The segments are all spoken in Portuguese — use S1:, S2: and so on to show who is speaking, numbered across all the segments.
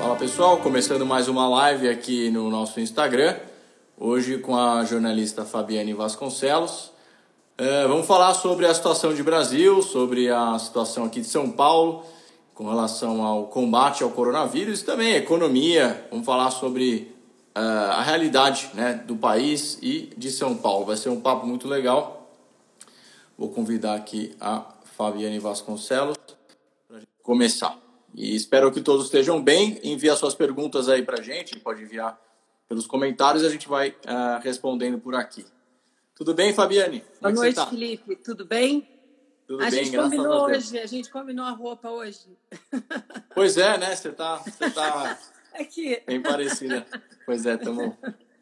S1: Fala pessoal, começando mais uma live aqui no nosso Instagram, hoje com a jornalista Fabiane Vasconcelos. Uh, vamos falar sobre a situação de Brasil, sobre a situação aqui de São Paulo, com relação ao combate ao coronavírus e também a economia. Vamos falar sobre uh, a realidade né, do país e de São Paulo. Vai ser um papo muito legal. Vou convidar aqui a Fabiane Vasconcelos para começar. E espero que todos estejam bem. Envie as suas perguntas aí para a gente, pode enviar pelos comentários e a gente vai uh, respondendo por aqui. Tudo bem, Fabiane?
S2: Como é Boa noite, tá? Felipe. Tudo bem?
S1: Tudo
S2: a
S1: bem,
S2: gente combinou a hoje, a gente combinou a roupa hoje.
S1: Pois é, né? Você tá, você tá
S2: aqui.
S1: bem parecida. Pois é, estamos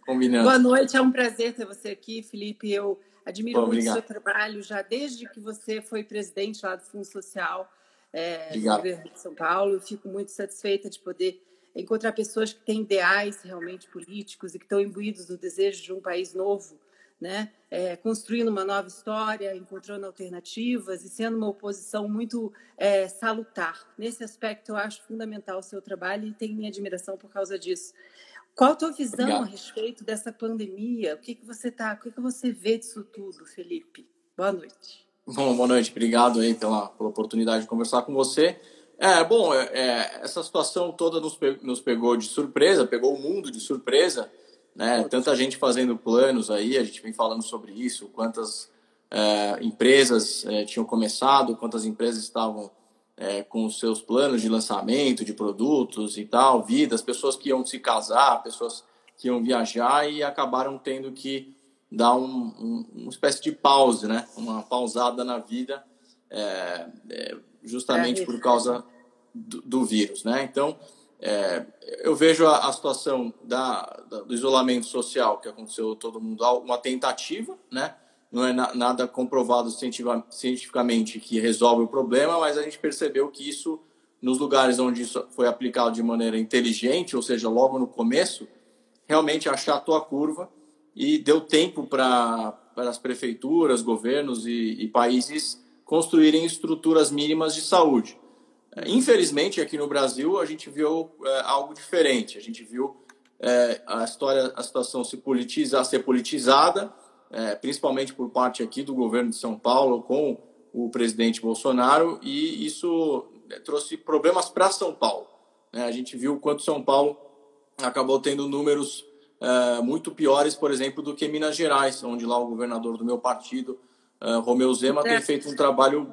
S1: combinando.
S2: Boa noite, é um prazer ter você aqui, Felipe. Eu admiro Bom, muito o seu trabalho já desde que você foi presidente lá do Fundo Social é, do governo de São Paulo. Eu fico muito satisfeita de poder encontrar pessoas que têm ideais realmente políticos e que estão imbuídos do desejo de um país novo, né? É, construindo uma nova história, encontrando alternativas e sendo uma oposição muito é, salutar. Nesse aspecto, eu acho fundamental o seu trabalho e tenho minha admiração por causa disso. Qual a tua visão Obrigado. a respeito dessa pandemia? O que, que você tá, o que, que você vê disso tudo, Felipe? Boa noite.
S1: Bom, boa noite, obrigado aí pela, pela oportunidade de conversar com você. É, bom, é, é essa situação toda nos, pe nos pegou de surpresa, pegou o mundo de surpresa, né? Tanta gente fazendo planos aí, a gente vem falando sobre isso, quantas é, empresas é, tinham começado, quantas empresas estavam é, com os seus planos de lançamento de produtos e tal, vidas, pessoas que iam se casar, pessoas que iam viajar e acabaram tendo que dar um, um, uma espécie de pause, né? Uma pausada na vida, é, é, justamente é por causa do, do, vírus, né? Então, é, eu vejo a, a situação da, da, do isolamento social que aconteceu todo mundo, uma tentativa, né? Não é na, nada comprovado cientificamente que resolve o problema, mas a gente percebeu que isso, nos lugares onde isso foi aplicado de maneira inteligente, ou seja, logo no começo, realmente achatou a curva e deu tempo para as prefeituras, governos e, e, países construírem estruturas mínimas de saúde. É, infelizmente, aqui no Brasil, a gente viu é, algo diferente. A gente viu é, a história, a situação se politizar, ser politizada, é, principalmente por parte aqui do governo de São Paulo com o presidente Bolsonaro, e isso é, trouxe problemas para São Paulo. Né? A gente viu quanto São Paulo acabou tendo números uh, muito piores, por exemplo, do que Minas Gerais, onde lá o governador do meu partido, uh, Romeu Zema, tem feito um trabalho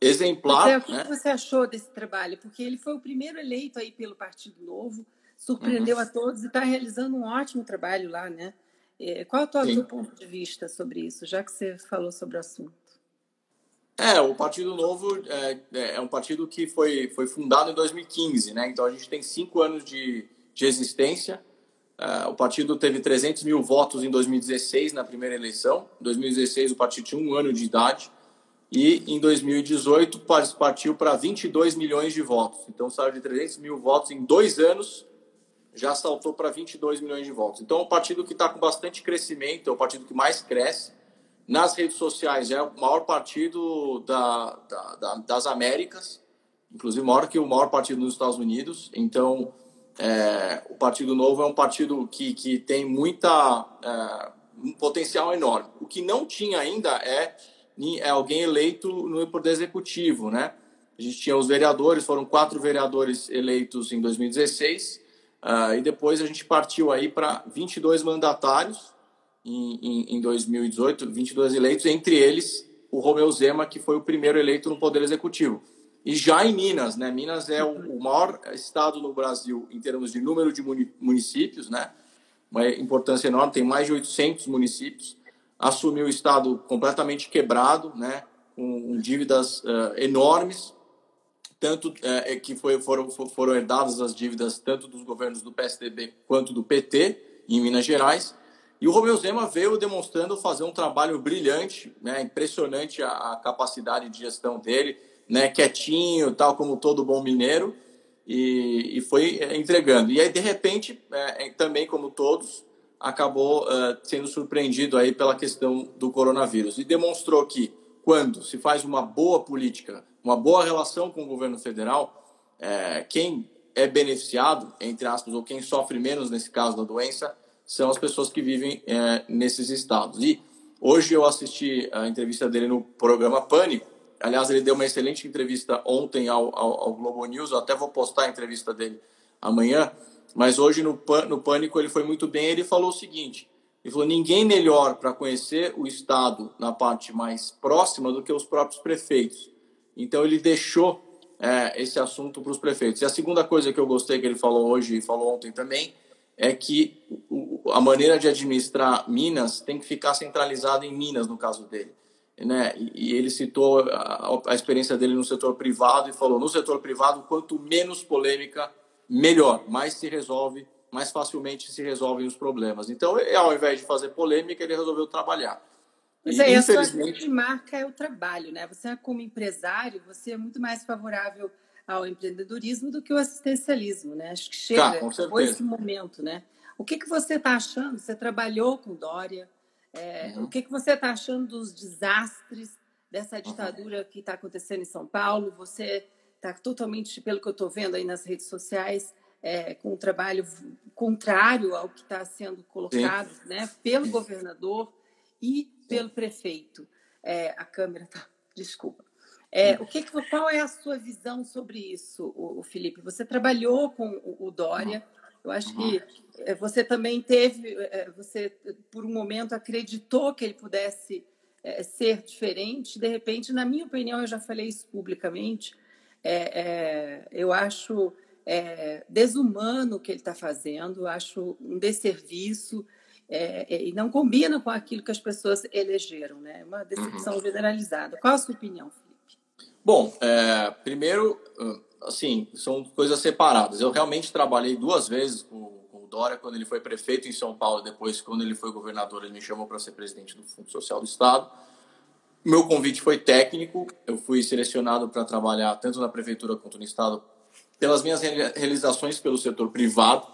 S1: exemplar.
S2: Né? o que você achou desse trabalho? Porque ele foi o primeiro eleito aí pelo Partido Novo, surpreendeu uhum. a todos e está realizando um ótimo trabalho lá, né? É, qual é o teu ponto de vista sobre isso, já que você falou sobre o assunto?
S1: É, o Partido Novo é, é, é um partido que foi, foi fundado em 2015, né? Então a gente tem cinco anos de, de existência. Uh, o partido teve 300 mil votos em 2016 na primeira eleição. Em 2016 o partido tinha um ano de idade e em 2018 partiu para 22 milhões de votos. Então saiu de 300 mil votos em dois anos, já saltou para 22 milhões de votos. Então é um partido que está com bastante crescimento, é o partido que mais cresce. Nas redes sociais é o maior partido da, da, da, das Américas, inclusive maior que o maior partido nos Estados Unidos. Então é, o Partido Novo é um partido que, que tem muita é, um potencial enorme. O que não tinha ainda é, é alguém eleito no poder executivo, né? A gente tinha os vereadores, foram quatro vereadores eleitos em 2016, uh, ah, e depois a gente partiu aí para 22 mandatários em, em, em 2018, 22 eleitos, entre eles o Romeu Zema, que foi o primeiro eleito no poder executivo. E já em Minas, né? Minas é o, maior estado no Brasil em termos de número de municípios, né? Uma importância enorme, tem mais de 800 municípios. Assumiu o estado completamente quebrado, né? Com, dívidas uh, enormes, tanto uh, que foi, foram, foram herdadas as dívidas tanto dos governos do PSDB quanto do PT em Minas Gerais. E o Romeu Zema veio demonstrando fazer um trabalho brilhante, né? Impressionante a, a capacidade de gestão dele né, quietinho, tal como todo bom mineiro, e, e foi é, entregando. E aí, de repente, é, também como todos, acabou sendo surpreendido aí pela questão do coronavírus e demonstrou que quando se faz uma boa política, uma boa relação com o governo federal, é, quem é beneficiado, entre aspas, ou quem sofre menos nesse caso da doença, são as pessoas que vivem é, nesses estados. E hoje eu assisti a entrevista dele no programa Pânico. Aliás, ele deu uma excelente entrevista ontem ao, ao, ao Globo News. Eu até vou postar a entrevista dele amanhã. Mas hoje no, no Pânico ele foi muito bem. Ele falou o seguinte: ele falou, ninguém melhor para conhecer o Estado na parte mais próxima do que os próprios prefeitos. Então ele deixou é, esse assunto para os prefeitos. E a segunda coisa que eu gostei que ele falou hoje e falou ontem também é que a maneira de administrar Minas tem que ficar centralizada em Minas, no caso dele. Né? E ele citou a, a experiência dele no setor privado e falou: no setor privado, quanto menos polêmica, melhor, mais se resolve, mais facilmente se resolvem os problemas. Então, ao invés de fazer polêmica, ele resolveu trabalhar.
S2: Mas aí, infelizmente... a sua marca é o trabalho, né? Você, como empresário, você é muito mais favorável ao empreendedorismo do que o assistencialismo, né? Acho que chega, tá, esse momento, né? O que, que você está achando? Você trabalhou com Dória, é, uhum. o que, que você está achando dos desastres dessa ditadura uhum. que está acontecendo em São Paulo? Você está totalmente, pelo que eu estou vendo aí nas redes sociais, é, com um trabalho contrário ao que está sendo colocado né, pelo governador e pelo prefeito. É, a câmera tá. Desculpa. É, o que, qual é a sua visão sobre isso, o, Felipe? Você trabalhou com o, o Dória. Eu acho que é, você também teve, é, você por um momento acreditou que ele pudesse é, ser diferente. De repente, na minha opinião, eu já falei isso publicamente. É, é, eu acho desumano o que ele está fazendo. Acho um desserviço é, é, e não combina com aquilo que as pessoas elegeram, né? É uma decepção uhum. generalizada. Qual a sua opinião, Felipe?
S1: Bom, é, primeiro, assim, são coisas separadas. Eu realmente trabalhei duas vezes com, com o Dória quando ele foi prefeito em São Paulo, depois quando ele foi governador, ele me chamou para ser presidente do Fundo Social do Estado. Meu convite foi técnico, eu fui selecionado para trabalhar tanto na prefeitura quanto no estado pelas minhas realizações pelo setor privado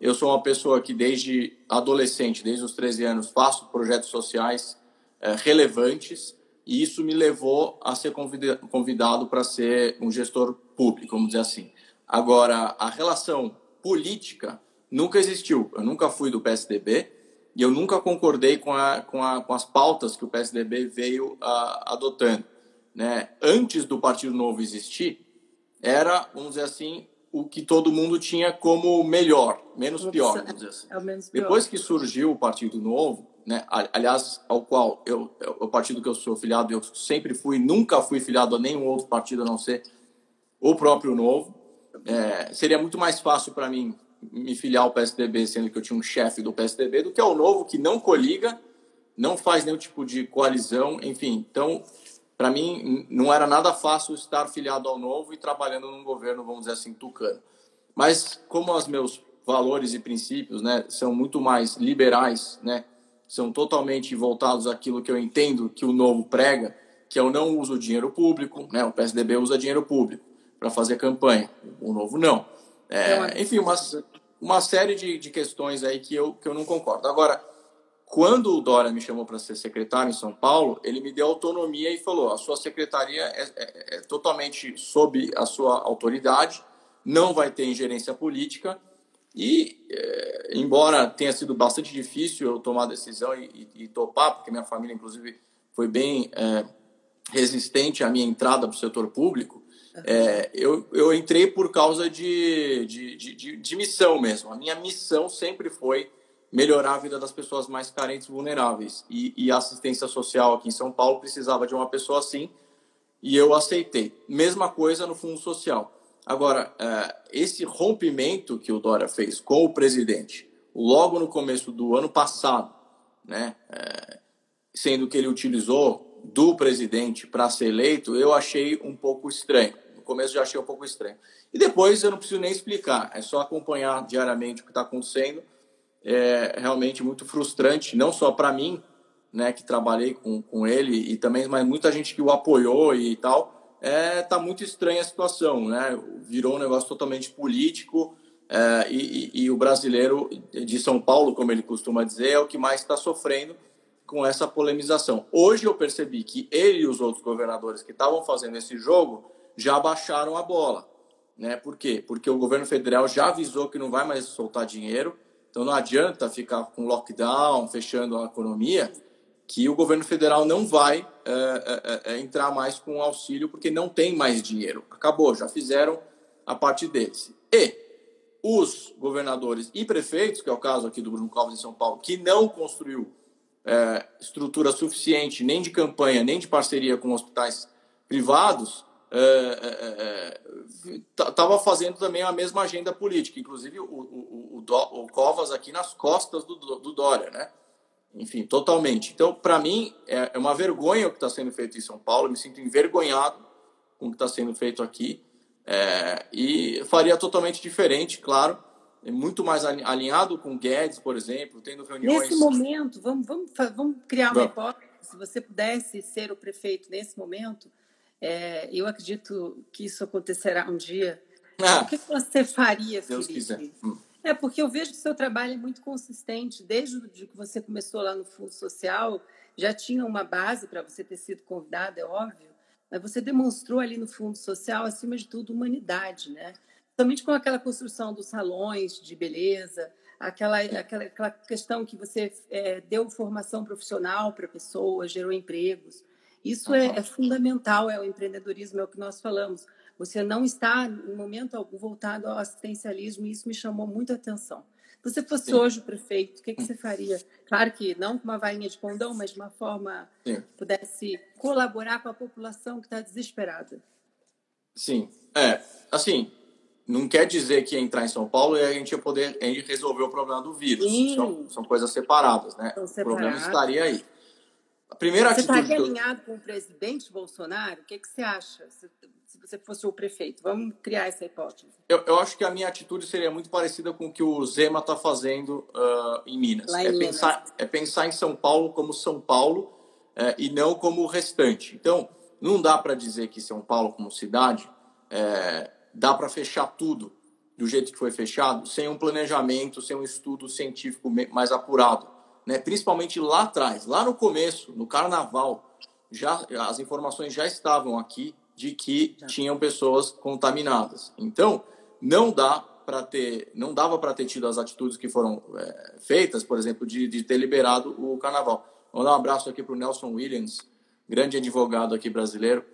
S1: eu sou uma pessoa que desde adolescente, desde os 13 anos, faço projetos sociais é, relevantes e isso me levou a ser convidado para ser um gestor público, vamos dizer assim. Agora, a relação política nunca existiu. Eu nunca fui do PSDB e eu nunca concordei com, a, com, a, com as pautas que o PSDB veio a, adotando. Né? Antes do Partido Novo existir, era, vamos dizer assim, o que todo mundo tinha como melhor, menos pior, vamos dizer assim. É menos pior. Depois que surgiu o Partido Novo, né, aliás, ao qual eu, o partido que eu sou filiado, eu sempre fui, nunca fui filiado a nenhum outro partido a não ser o próprio Novo. É, seria muito mais fácil para mim me filiar ao PSDB, sendo que eu tinha um chefe do PSDB, do que ao Novo, que não coliga, não faz nenhum tipo de coalizão, enfim. Então, para mim não era nada fácil estar filiado ao Novo e trabalhando num governo, vamos dizer assim, tucano. Mas como os meus valores e princípios, né, são muito mais liberais, né, são totalmente voltados àquilo que eu entendo que o Novo prega, que eu não uso dinheiro público, né, o PSDB usa dinheiro público para fazer campanha, o Novo não. É, enfim, uma, uma série de, de questões aí que eu, que eu não concordo. Agora, quando o Dória me chamou para ser secretário em São Paulo, ele me deu autonomia e falou: a sua secretaria é, é, é totalmente sob a sua autoridade, não vai ter ingerência política. E, é, embora tenha sido bastante difícil eu tomar a decisão e, e, e topar, porque minha família, inclusive, foi bem é, resistente à minha entrada para o setor público, é, eu, eu entrei por causa de, de, de, de missão mesmo. A minha missão sempre foi melhorar a vida das pessoas mais carentes e vulneráveis. E, a assistência social aqui em São Paulo precisava de uma pessoa assim, e eu aceitei. Mesma coisa no Fundo Social. Agora, é, esse rompimento que o Dória fez com o presidente, logo no começo do ano passado, né, é, sendo que ele utilizou do presidente para ser eleito, eu achei um pouco estranho. Começo já achei um pouco estranho. E depois eu não preciso nem explicar, é só acompanhar diariamente o que está acontecendo é realmente muito frustrante, não só para mim, né, que trabalhei com, com ele, e também, mas muita gente que o apoiou e tal. É, tá muito estranha a situação, né? Virou um negócio totalmente político é, e, e, e, o brasileiro de São Paulo, como ele costuma dizer, é o que mais está sofrendo com essa polemização. Hoje eu percebi que ele e os outros governadores que estavam fazendo esse jogo já baixaram a bola. Né? Por quê? Porque o governo federal já avisou que não vai mais soltar dinheiro, então não adianta ficar com lockdown, fechando a economia, que o governo federal não vai é, é, entrar mais com auxílio porque não tem mais dinheiro. Acabou, já fizeram a parte deles. E os governadores e prefeitos, que é o caso aqui do Bruno Covas em São Paulo, que não construiu é, estrutura suficiente nem de campanha, nem de parceria com hospitais privados, estava é, é, é fazendo também a mesma agenda política, inclusive o, o, o, o Covas aqui nas costas do, do Dória, né? Enfim, totalmente. Então, para mim, é, uma vergonha o que está sendo feito em São Paulo, eu me sinto envergonhado com o que está sendo feito aqui. É, e faria totalmente diferente, claro, muito mais alinhado com Guedes, por exemplo, tendo reuniões.
S2: Nesse momento, vamos, vamos, vamos criar uma hipótese. Se você pudesse ser o prefeito nesse momento, é, eu acredito que isso acontecerá um dia. Ah, o que você faria, Deus Felipe? Quiser. Hum. É, porque eu vejo que o seu trabalho é muito consistente. Desde o dia que você começou lá no Fundo Social, já tinha uma base para você ter sido convidado, é óbvio, mas você demonstrou ali no Fundo Social, acima de tudo, humanidade, né? Somente com aquela construção dos salões de beleza, aquela, aquela, aquela questão que você é, deu formação profissional para pessoas, gerou empregos. Isso é, é, fundamental, é o empreendedorismo, é o que nós falamos. Você não está, em momento algum, voltado ao assistencialismo, e isso me chamou muita atenção. Se você fosse Sim. hoje o prefeito, o que, que você faria? Claro que não com uma varinha de condão, mas de uma forma Sim. que pudesse colaborar com a população que está desesperada.
S1: Sim, é, assim, não quer dizer que entrar em São Paulo e a gente ia poder a resolver o problema do vírus. São, são, coisas separadas, né? O problema estaria aí.
S2: A primeira você estaria alinhado com o presidente Bolsonaro? O que, que você acha? Se, se, você fosse o prefeito, vamos criar essa hipótese.
S1: Eu, eu, acho que a minha atitude seria muito parecida com o que o Zema está fazendo uh, em Minas. Lá é, em pensar, Minas. é pensar em São Paulo como São Paulo uh, e não como o restante. Então, não dá para dizer que São Paulo, como cidade, uh, dá para fechar tudo do jeito que foi fechado, sem um planejamento, sem um estudo científico mais apurado né? principalmente lá atrás, lá no começo, no carnaval, já as informações já estavam aqui de que tinham pessoas contaminadas. Então, não dá para ter, não dava para ter tido as atitudes que foram é, feitas, por exemplo, de, de, ter liberado o carnaval. Vou dar um abraço aqui para o Nelson Williams, grande advogado aqui brasileiro.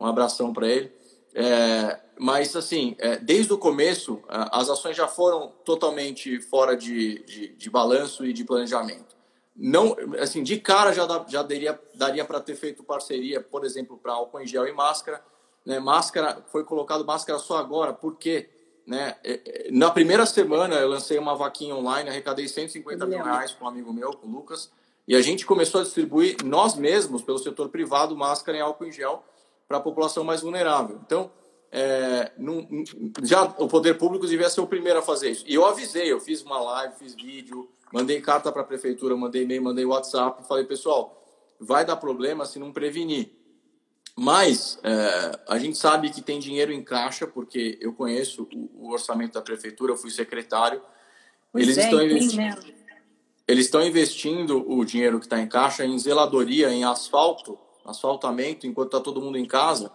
S1: Um abração para ele. É, mas, assim, é, desde o começo, as ações já foram totalmente fora de, de, de balanço e de planejamento não assim de cara já, dá, já daria daria para ter feito parceria por exemplo para álcool em gel e máscara né? Máscara foi colocado máscara só agora porque né? É, é, na primeira semana eu lancei uma vaquinha online arrecadei 150 mil reais com um amigo meu com o Lucas e a gente começou a distribuir nós mesmos pelo setor privado máscara e álcool em gel para a população mais vulnerável. Então é, não, já o poder público devia ser o primeiro a fazer isso. E eu avisei eu fiz uma live fiz vídeo Mandei carta para a prefeitura, mandei e-mail, mandei WhatsApp, falei, pessoal, vai dar problema se não prevenir. Mas é, a gente sabe que tem dinheiro em caixa, porque eu conheço o, o orçamento da prefeitura, eu fui secretário. Pois eles, é, estão investindo, eles estão investindo o dinheiro que está em caixa em zeladoria, em asfalto, asfaltamento, enquanto está todo mundo em casa.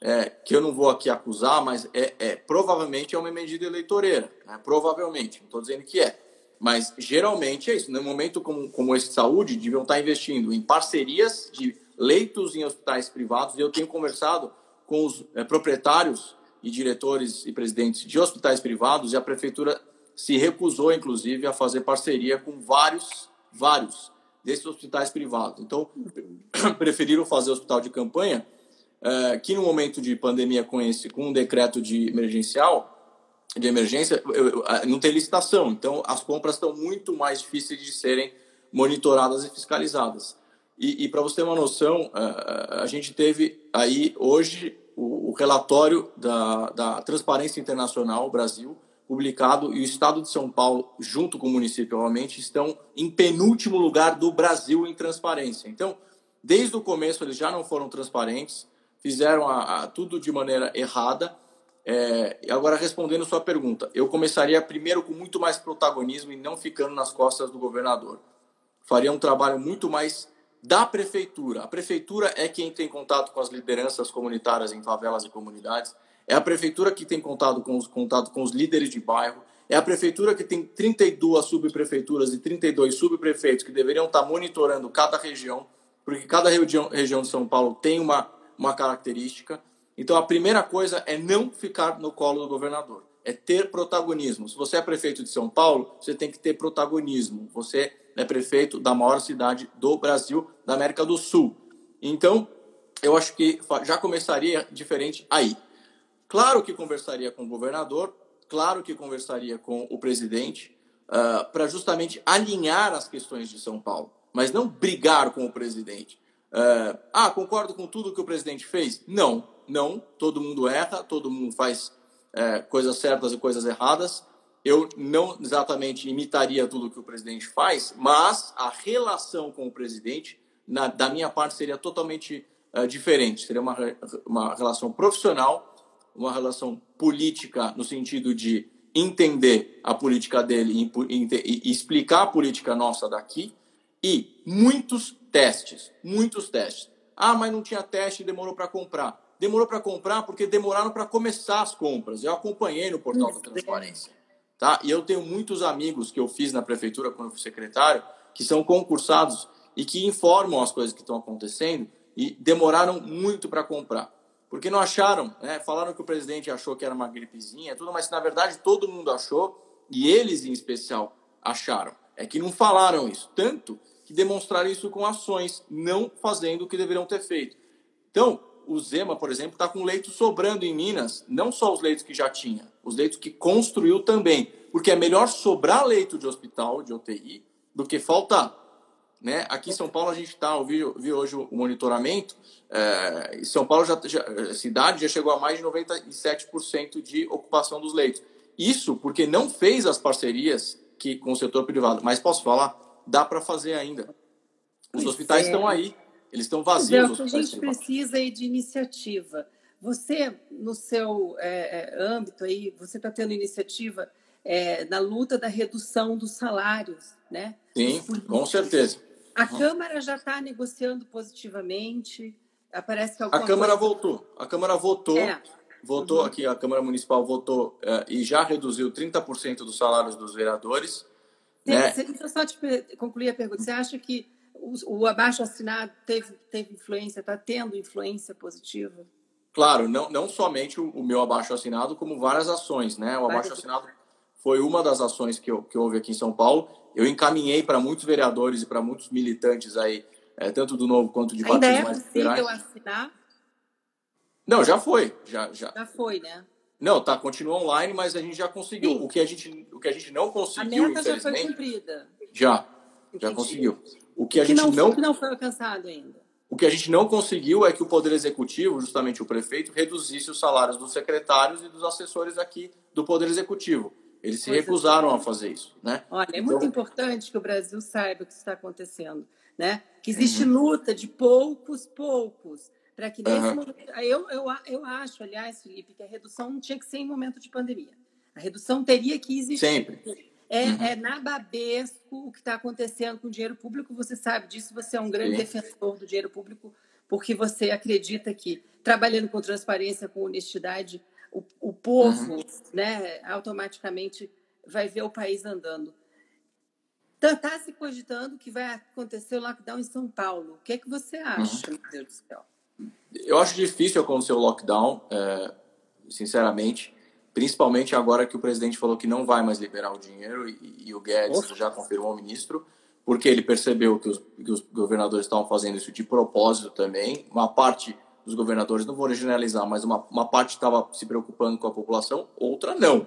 S1: É, que eu não vou aqui acusar, mas é, é provavelmente é uma medida eleitoreira. Né? Provavelmente, não estou dizendo que é. Mas geralmente é isso. No momento como, como esse de saúde, deviam estar investindo em parcerias de leitos em hospitais privados. E eu tenho conversado com os é, proprietários e diretores e presidentes de hospitais privados e a prefeitura se recusou, inclusive, a fazer parceria com vários, vários desses hospitais privados. Então, preferiram fazer hospital de campanha, é, que no momento de pandemia com esse, com um decreto de emergencial, de emergência, não tem licitação. Então, as compras estão muito mais difíceis de serem monitoradas e fiscalizadas. E, e para você ter uma noção, a gente teve aí hoje o, relatório da, da Transparência Internacional Brasil, publicado, e o Estado de São Paulo, junto com o município, obviamente, estão em penúltimo lugar do Brasil em transparência. Então, desde o começo, eles já não foram transparentes, fizeram a, a tudo de maneira errada, é, agora, respondendo sua pergunta, eu começaria primeiro com muito mais protagonismo e não ficando nas costas do governador. Faria um trabalho muito mais da prefeitura. A prefeitura é quem tem contato com as lideranças comunitárias em favelas e comunidades, É a prefeitura que tem contato com os, contato com os líderes de bairro, é a prefeitura que tem 32 subprefeituras e 32 subprefeitos que deveriam estar monitorando cada região, porque cada região, região de São Paulo tem uma, uma característica. Então, a primeira coisa é não ficar no colo do governador, é ter protagonismo. Se você é prefeito de São Paulo, você tem que ter protagonismo. Você é prefeito da maior cidade do Brasil, da América do Sul. Então, eu acho que já começaria diferente aí. Claro que conversaria com o governador, claro que conversaria com o presidente, uh, para justamente alinhar as questões de São Paulo, mas não brigar com o presidente. Uh, ah, concordo com tudo que o presidente fez? Não, não. Todo mundo erra, todo mundo faz uh, coisas certas e coisas erradas. Eu não exatamente imitaria tudo que o presidente faz, mas a relação com o presidente, na, da minha parte, seria totalmente uh, diferente. Seria uma, uma relação profissional, uma relação política no sentido de entender a política dele e, e, e explicar a política nossa daqui e muitos testes, muitos testes. Ah, mas não tinha teste e demorou para comprar. Demorou para comprar porque demoraram para começar as compras. Eu acompanhei no portal da transparência. Tá? E eu tenho muitos amigos que eu fiz na prefeitura quando fui secretário, que são concursados e que informam as coisas que estão acontecendo e demoraram muito para comprar. Porque não acharam, né? falaram que o presidente achou que era uma gripezinha, tudo, mas na verdade todo mundo achou, e eles em especial acharam. É que não falaram isso. Tanto que demonstraram isso com ações, não fazendo o que deveriam ter feito. Então, o Zema, por exemplo, está com leitos sobrando em Minas, não só os leitos que já tinha, os leitos que construiu também. Porque é melhor sobrar leito de hospital, de UTI, do que faltar. Né? Aqui em São Paulo a gente está, eu vi, vi, hoje o monitoramento, é, São Paulo já, já, a cidade já chegou a mais de 97% de ocupação dos leitos. Isso porque não fez as parcerias que, com o setor privado. Mas posso falar, dá para fazer ainda. Os pois hospitais é. estão aí, eles estão vazios.
S2: É, a gente precisa aí de iniciativa. Você, no seu é, é âmbito aí, você está tendo iniciativa é, na luta da redução dos salários, né?
S1: Sim, com certeza.
S2: A uhum. Câmara já está negociando positivamente. Parece que
S1: a Câmara coisa... voltou. A Câmara votou. É. Votou uhum. aqui, a Câmara Municipal votou uh, e já reduziu 30% dos salários dos vereadores.
S2: Né? Deixa eu só te concluir a pergunta. Você acha que o, o abaixo assinado teve, teve influência, está tendo influência positiva?
S1: Claro, não, não somente o, o meu abaixo assinado, como várias ações, né? O abaixo assinado foi uma das ações que, que houve aqui em São Paulo. Eu encaminhei para muitos vereadores e para muitos militantes aí, é, tanto do Novo quanto de
S2: partidos Ainda é possível assinar?
S1: Não, já foi. Já,
S2: já. já foi, né?
S1: Não, tá, continua online, mas a gente já conseguiu. O que a gente, o que a gente não conseguiu,
S2: a meta já foi cumprida.
S1: Já, já conseguiu. O que a gente
S2: não,
S1: não,
S2: que não foi alcançado ainda.
S1: O que a gente não conseguiu é que o Poder Executivo, justamente o prefeito, reduzisse os salários dos secretários e dos assessores aqui do Poder Executivo. Eles se recusaram a fazer isso, né?
S2: Olha, é então... muito importante que o Brasil saiba o que está acontecendo, né? Que existe uhum. luta de poucos, poucos, para que nesse uhum. momento... Eu, eu, eu acho, aliás, Felipe, que a redução não tinha que ser em momento de pandemia. A redução teria que existir.
S1: Sempre.
S2: É, uhum. é nababesco o que está acontecendo com o dinheiro público. Você sabe disso, você é um grande Sim. defensor do dinheiro público, porque você acredita que, trabalhando com transparência, com honestidade, o, o povo uhum. né, automaticamente vai ver o país andando. Está tá se cogitando que vai acontecer o lockdown em São Paulo. O que é que você acha, uhum. meu Deus do céu?
S1: Eu acho difícil acontecer o lockdown, é, sinceramente principalmente agora que o presidente falou que não vai mais liberar o dinheiro e, e o Guedes Nossa. já confirmou ao ministro, porque ele percebeu que os, que os governadores estavam fazendo isso de propósito também. Uma parte dos governadores, não vou generalizar, mas uma, uma parte estava se preocupando com a população, outra não.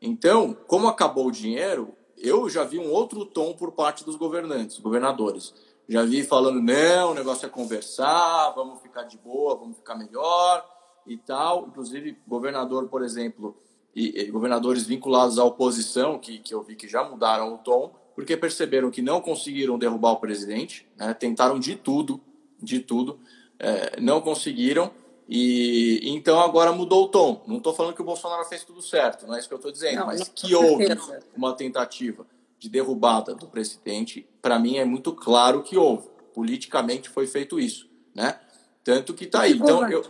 S1: Então, como acabou o dinheiro, eu já vi um outro tom por parte dos governantes, governadores. Já vi falando, não, o negócio é conversar, vamos ficar de boa, vamos ficar melhor e tal. Inclusive, governador, por exemplo, e, e, governadores vinculados à oposição, que, que eu vi que já mudaram o tom, porque perceberam que não conseguiram derrubar o presidente, né? tentaram de tudo, de tudo, é, não conseguiram, e então agora mudou o tom. Não estou falando que o Bolsonaro fez tudo certo, não é isso que eu estou dizendo, não, mas que houve uma tentativa de derrubada do presidente, para mim é muito claro que houve. Politicamente foi feito isso, né? Tanto que está aí. Então, eu,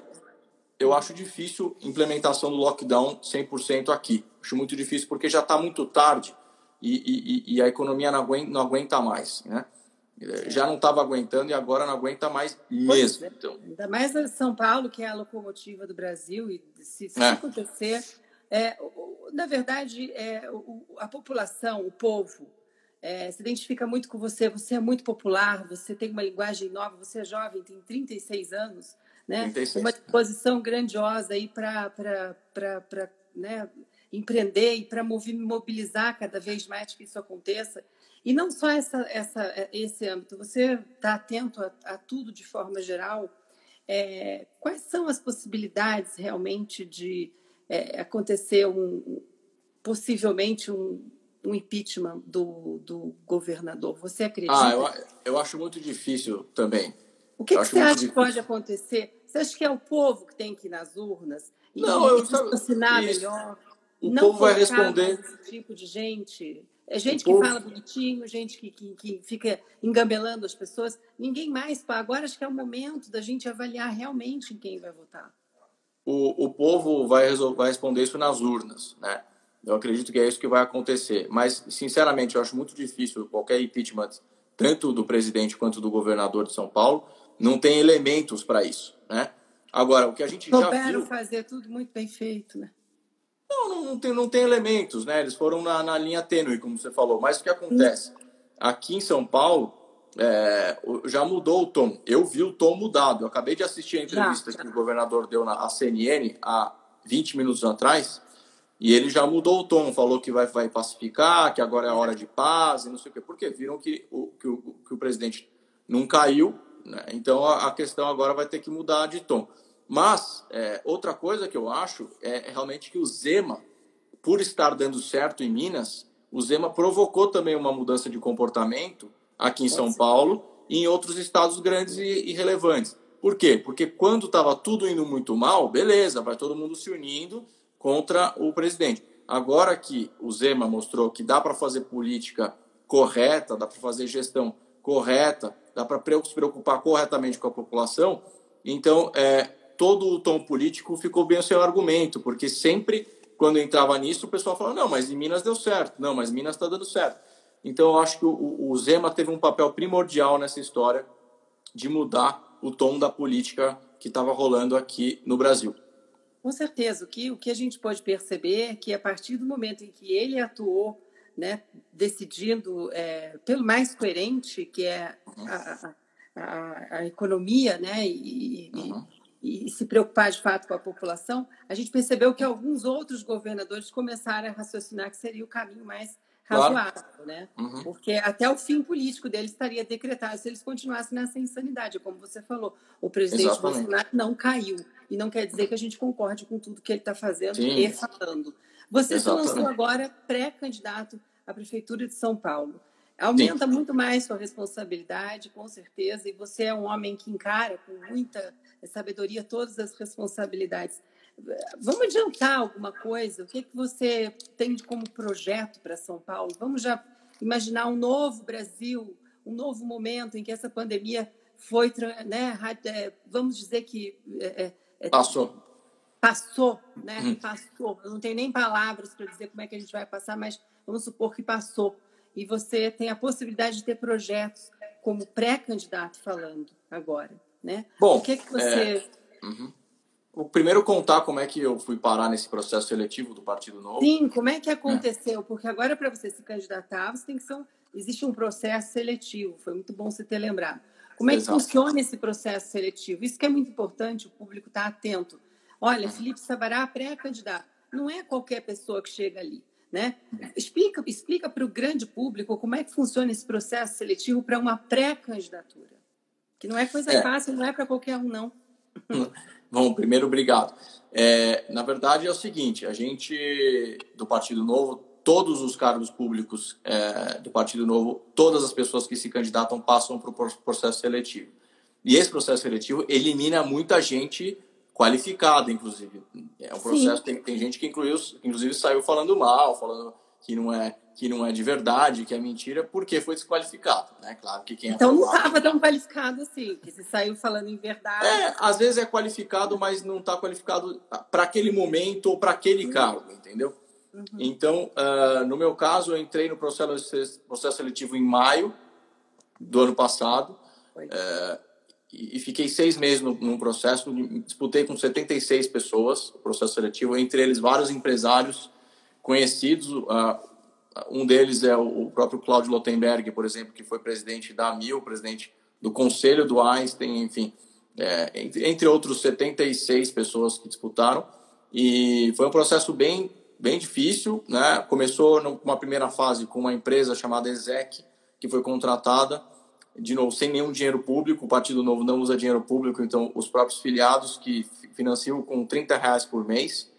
S1: eu acho difícil implementação do lockdown 100% aqui. Acho muito difícil porque já está muito tarde e, e, e, a economia não aguenta, não aguenta mais, né? Já não estava aguentando e agora não aguenta mais mesmo.
S2: É. Então. Ainda mais São Paulo, que é a locomotiva do Brasil, e se, se é. acontecer. É, na verdade, é, a população, o povo, é, se identifica muito com você, você é muito popular, você tem uma linguagem nova, você é jovem, tem 36 anos, né? 36. uma disposição grandiosa aí para né, empreender e para mobilizar cada vez mais que isso aconteça. E não só essa, essa, esse âmbito, você está atento a, a, tudo de forma geral. É, quais são as possibilidades realmente de é, acontecer um, possivelmente um, um impeachment do, do governador? Você acredita?
S1: Ah, eu, eu acho muito difícil também.
S2: O que, que você acha que pode acontecer? Você acha que é o povo que tem que ir nas urnas e,
S1: não, eu,
S2: assinar melhor?
S1: O não povo vai responder.
S2: Esse tipo de gente. É gente que fala bonitinho, gente que, que, que, fica engambelando as pessoas. Ninguém mais. Agora acho que é o momento da gente avaliar realmente em quem vai votar.
S1: O, o povo vai, resolver, vai responder isso nas urnas, né? Eu acredito que é isso que vai acontecer. Mas, sinceramente, eu acho muito difícil qualquer impeachment, tanto do presidente quanto do governador de São Paulo, não tem elementos para isso, né? Agora, o que a gente
S2: Souberam
S1: já viu...
S2: fazer tudo muito bem feito, né?
S1: Não, não, não, tem, não tem elementos, né? Eles foram na, na linha tênue, como você falou. Mas o que acontece? Aqui em São Paulo, é, já mudou o tom. Eu vi o tom mudado. Eu acabei de assistir a entrevista já, já. que o governador deu na CNN há 20 minutos atrás. E ele já mudou o tom, falou que vai, vai pacificar, que agora é a hora de paz e não sei o quê. Porque viram que o, que o, que o presidente não caiu, né? então a, a, questão agora vai ter que mudar de tom. Mas é, outra coisa que eu acho é, é realmente que o Zema, por estar dando certo em Minas, o Zema provocou também uma mudança de comportamento aqui em São Paulo e em outros estados grandes e, e relevantes. Por quê? Porque quando estava tudo indo muito mal, beleza, vai todo mundo se unindo contra o presidente. Agora que o Zema mostrou que dá para fazer política correta, dá para fazer gestão correta, dá para se preocupar corretamente com a população, então é, todo o tom político ficou bem o seu argumento, porque sempre quando entrava nisso o pessoal falava, não, mas em Minas deu certo, não, mas Minas está dando certo. Então eu acho que o, o Zema teve um papel primordial nessa história de mudar o tom da política que estava rolando aqui no Brasil.
S2: Com certeza. O que, o que a gente pode perceber é que a partir do momento em que ele atuou, né, decidindo é, pelo mais coerente, que é a, a, a economia, né, e, uhum. e, e, se preocupar de fato com a população, a gente percebeu que alguns outros governadores começaram a raciocinar que seria o caminho mais razoável, claro. né? Uhum. Porque até o fim político deles estaria decretado se eles continuassem nessa insanidade, como você falou. O presidente Exatamente. Bolsonaro não caiu. E não quer dizer que a gente concorde com tudo que ele está fazendo Sim. e falando. Você Exatamente. se lançou agora pré-candidato à Prefeitura de São Paulo. Aumenta Sim. muito mais sua responsabilidade, com certeza, e você é um homem que encara com muita sabedoria todas as responsabilidades. Vamos adiantar alguma coisa? O que, é que você tem como projeto para São Paulo? Vamos já imaginar um novo Brasil, um novo momento em que essa pandemia foi, né, é, vamos dizer que
S1: é, é, é, passou,
S2: passou, né, hum. passou. Eu não tenho nem palavras para dizer como é que a gente vai passar, mas vamos supor que passou. E você tem a possibilidade de ter projetos como pré-candidato falando agora, né?
S1: Bom,
S2: o que, é que você
S1: é... uhum o primeiro contar como é que eu fui parar nesse processo seletivo do Partido Novo.
S2: Sim, como é que aconteceu? É. Porque agora para você se candidatar, você tem que ser um, existe um processo seletivo. Foi muito bom você ter lembrado. Como é que Exato. funciona esse processo seletivo? Isso que é muito importante, o público está atento. Olha, Felipe Sabará, pré-candidato. Não é qualquer pessoa que chega ali. Né? Explica, explica para o grande público como é que funciona esse processo seletivo para uma pré-candidatura. Que não é coisa é. fácil, não é para qualquer um, não.
S1: Bom, primeiro, obrigado. É, na verdade, é o seguinte: a gente, do Partido Novo, todos os cargos públicos é, do Partido Novo, todas as pessoas que se candidatam passam para o processo seletivo. E esse processo seletivo elimina muita gente qualificada, inclusive. É um processo, tem, tem gente que inclusive, inclusive saiu falando mal, falando que não é que não é de verdade, que é mentira, porque foi desqualificado, né? Claro que quem
S2: é Então não estava tão qualificado assim, que se saiu falando em verdade.
S1: É, às vezes é qualificado, mas não está qualificado para aquele momento ou para aquele uhum. cargo, entendeu? Uhum. Então, uh, no meu caso, eu entrei no processo, processo seletivo em maio do ano passado uh, e, e, fiquei seis meses no, no processo, disputei com 76 pessoas o processo seletivo, entre eles vários empresários conhecidos, uh, um deles é o próprio Claudio Lotenberg, por exemplo, que foi presidente da AMIL, presidente do Conselho do Einstein, enfim, é, entre outros 76 pessoas que disputaram. E foi um processo bem, bem difícil. Né? Começou numa primeira fase com uma empresa chamada Exec, que foi contratada, de novo, sem nenhum dinheiro público. O Partido Novo não usa dinheiro público, então os próprios filiados que financiam com 30 reais por mês.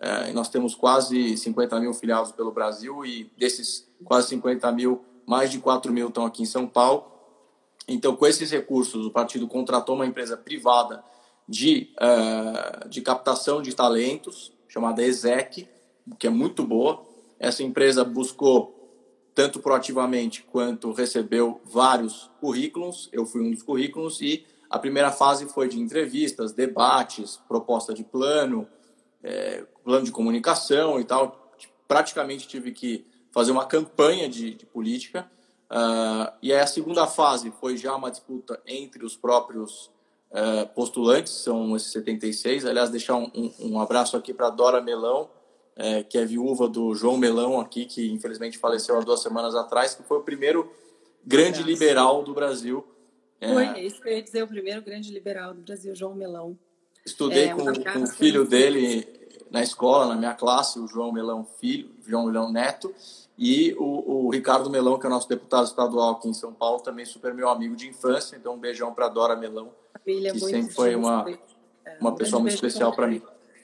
S1: É, nós temos quase 50 mil filiados pelo Brasil e desses quase 50 mil, mais de 4 mil estão aqui em São Paulo. Então, com esses recursos, o partido contratou uma empresa privada de, uh, de captação de talentos, chamada ESEC, que é muito boa. Essa empresa buscou, tanto proativamente quanto recebeu vários currículos. Eu fui um dos currículos e a primeira fase foi de entrevistas, debates, proposta de plano, é, plano de comunicação e tal. Praticamente tive que fazer uma campanha de, de política. Uh, e aí a segunda fase foi já uma disputa entre os próprios uh, postulantes, são esses 76. Aliás, deixar um, um, um abraço aqui para Dora Melão, é, que é viúva do João Melão aqui, que infelizmente faleceu há duas semanas atrás, que foi o primeiro grande Graças. liberal do Brasil.
S2: Foi, é isso que eu ia dizer, o primeiro grande liberal do Brasil, João Melão.
S1: Estudei é, com, com o filho dele na escola, na minha classe, o João Melão Filho, João Melão Neto, e o, o, Ricardo Melão, que é o nosso deputado estadual aqui em São Paulo, também super meu amigo de infância. Então, um beijão para Dora Melão, Família que sempre foi uma, é, uma pessoa muito especial para mim.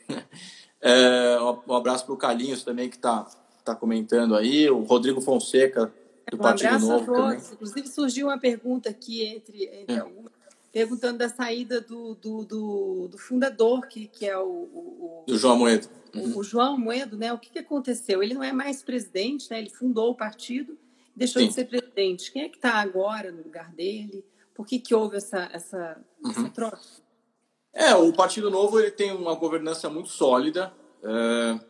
S1: é, um abraço para o Carlinhos também, que está tá comentando aí, o Rodrigo Fonseca, do um Partido Novo. Também.
S2: Inclusive, surgiu uma pergunta aqui entre, entre é. algumas perguntando da saída do, do, do, do fundador, que, que é o, o,
S1: Do João Moedo.
S2: Uhum. O, João Moedo, né? O que, que aconteceu? Ele não é mais presidente, né? Ele fundou o partido, deixou Sim. de ser presidente. Quem é que está agora no lugar dele? Por que, que houve essa, essa, uhum. essa troca?
S1: É, o Partido Novo ele tem uma governança muito sólida. É,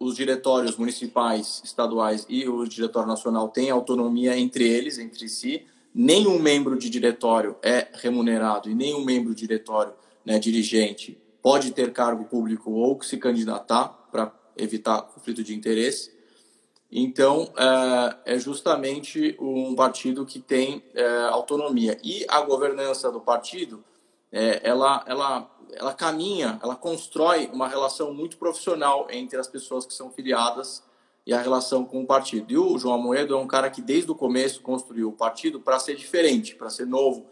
S1: os diretórios municipais, estaduais e o diretório nacional têm autonomia entre eles, entre si nenhum membro de diretório é remunerado e nenhum membro de diretório, né, dirigente, pode ter cargo público ou se candidatar para evitar conflito de interesse. Então, é, é justamente um partido que tem é, autonomia. E a governança do partido, é, ela, ela, ela caminha, ela constrói uma relação muito profissional entre as pessoas que são filiadas e a relação com o partido. E o João Amoedo é um cara que desde o começo construiu o partido para ser diferente, para ser novo,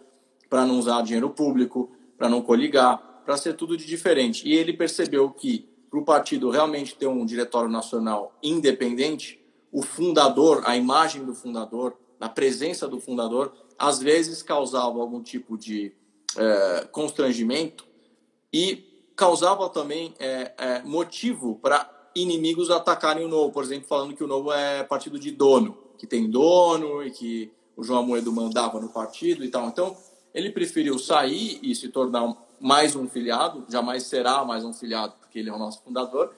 S1: para não usar dinheiro público, para não coligar, para ser tudo de diferente. E ele percebeu que para o partido realmente ter um diretório nacional independente, o fundador, a imagem do fundador, a presença do fundador, às vezes causava algum tipo de é, constrangimento e causava também é, é, motivo para inimigos atacarem o Novo, por exemplo, falando que o Novo é partido de dono, que tem dono e que o João Amoedo mandava no partido e tal. Então, ele preferiu sair e se tornar mais um filiado, jamais será mais um filiado, porque ele é o nosso fundador,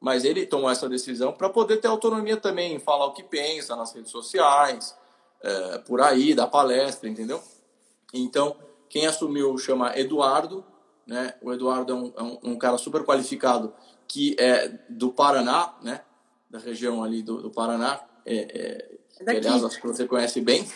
S1: mas ele tomou essa decisão para poder ter autonomia também, falar o que pensa nas redes sociais, é, por aí, dar palestra, entendeu? Então, quem assumiu chama Eduardo, né? O Eduardo é um, é um, um cara super qualificado que é do Paraná, né? Da região ali do, do Paraná. É, é, é aliás, acho que você conhece bem.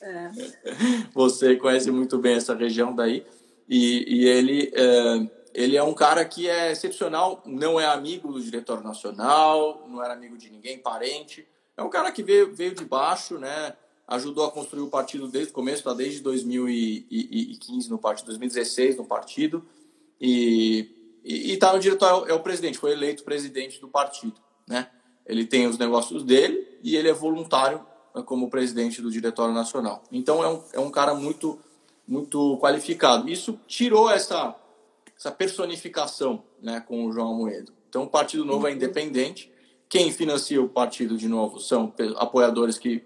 S1: É. Você conhece muito bem essa região daí. E, e ele, é, ele é um cara que é excepcional, não é amigo do diretor nacional, não era amigo de ninguém, parente. É um cara que veio, veio de baixo, né? Ajudou a construir o partido desde o começo, está desde 2015 no partido, 2016 no partido. E e está no diretório, é o presidente, foi eleito presidente do partido, né? Ele tem os negócios dele e ele é voluntário né, como presidente do diretório nacional. Então é um, é um cara muito muito qualificado. Isso tirou essa essa personificação, né, com o João Moedo. Então o Partido Novo é uhum. independente Quem financia o partido, de novo, são apoiadores que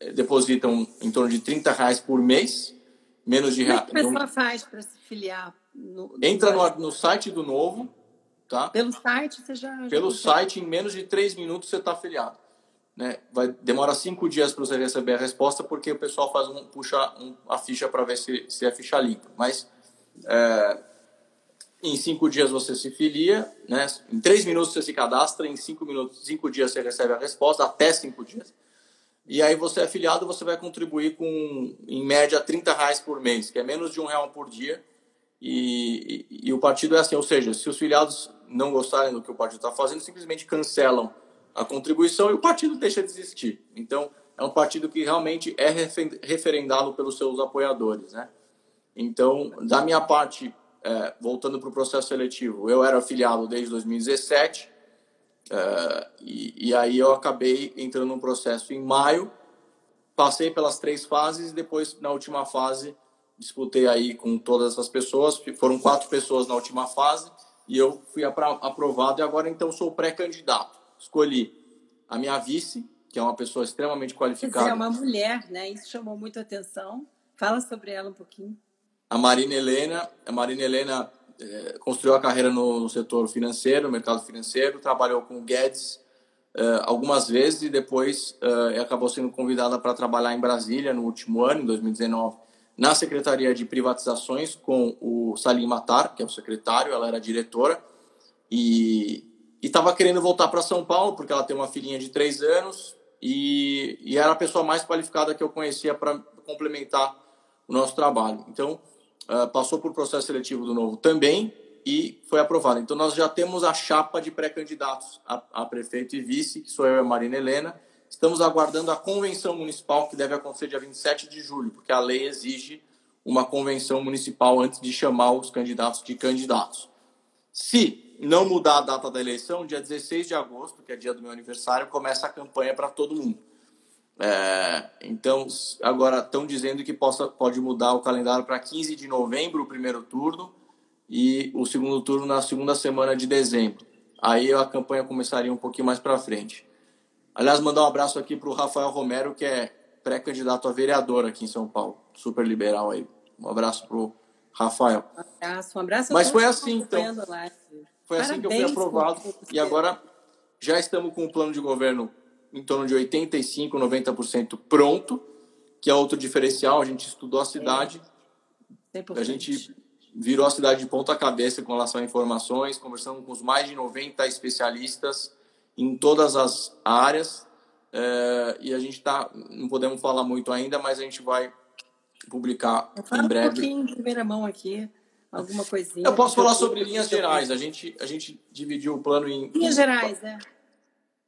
S1: eh, depositam em torno de 30 reais por mês, menos de
S2: reais. Como é que a pessoa faz para se filiar?
S1: No, Entra no, no, site do Novo, tá?
S2: Pelo site você já...
S1: Pelo já site, em menos de três minutos você está afiliado. Né? Vai, demora cinco dias para você receber a resposta, porque o pessoal faz um, puxa um, a ficha para ver se, se é ficha limpa. Mas é, em cinco dias você se filia, né? em três minutos você se cadastra, em cinco, minutos, cinco dias você recebe a resposta, até cinco dias. E aí você é afiliado, você vai contribuir com, em média, 30 reais por mês, que é menos de um real por dia. E, e, e o partido é assim, ou seja, se os filiados não gostarem do que o partido está fazendo, simplesmente cancelam a contribuição e o partido deixa de existir. Então, é um partido que realmente é referendado pelos seus apoiadores, né? Então, da minha parte, é, voltando para o processo seletivo, eu era afiliado desde 2017 é, e, e, aí eu acabei entrando no processo em maio, passei pelas três fases e depois, na última fase, disputei aí com todas essas pessoas, foram quatro pessoas na última fase e eu fui aprovado e agora então sou pré-candidato escolhi a minha vice, que é uma pessoa extremamente qualificada.
S2: É uma mulher, né? Isso chamou muita atenção. Fala sobre ela um pouquinho.
S1: A Marina Helena, a Marina Helena é, construiu a carreira no, no, setor financeiro, no mercado financeiro, trabalhou com o Guedes é, algumas vezes e depois é, acabou sendo convidada para trabalhar em Brasília no último ano, em 2019, na Secretaria de Privatizações com o Salim Matar, que é o secretário, ela era diretora, e estava querendo voltar para São Paulo, porque ela tem uma filhinha de três anos e, e era a pessoa mais qualificada que eu conhecia para complementar o nosso trabalho. Então, uh, passou por processo seletivo do novo também e foi aprovado. Então, nós já temos a chapa de pré-candidatos a, a, prefeito e vice, que sou eu e a Marina Helena. Estamos aguardando a convenção municipal, que deve acontecer dia 27 de julho, porque a lei exige uma convenção municipal antes de chamar os candidatos de candidatos. Se não mudar a data da eleição, dia 16 de agosto, que é dia do meu aniversário, começa a campanha para todo mundo. É, então, agora estão dizendo que possa, pode mudar o calendário para 15 de novembro, o primeiro turno, e o segundo turno na segunda semana de dezembro. Aí a campanha começaria um pouquinho mais para frente. Aliás, mandar um abraço aqui para o Rafael Romero, que é pré-candidato a vereador aqui em São Paulo, super liberal aí. Um abraço para o Rafael.
S2: Um abraço, um abraço.
S1: Mas foi assim, então. Foi Parabéns, assim que eu fui aprovado e agora já estamos com um plano de governo em torno de 85, 90% pronto, que é outro diferencial. A gente estudou a cidade, é. a gente virou a cidade de ponta cabeça com relação a informações, conversamos com os mais de 90 especialistas em todas as áreas. É, e a gente está, não podemos falar muito ainda, mas a gente vai publicar em breve.
S2: um pouquinho em primeira mão aqui alguma coisinha.
S1: Eu posso falar sobre linhas gerais. A gente, a gente dividiu o plano em.
S2: Linhas em, gerais, é.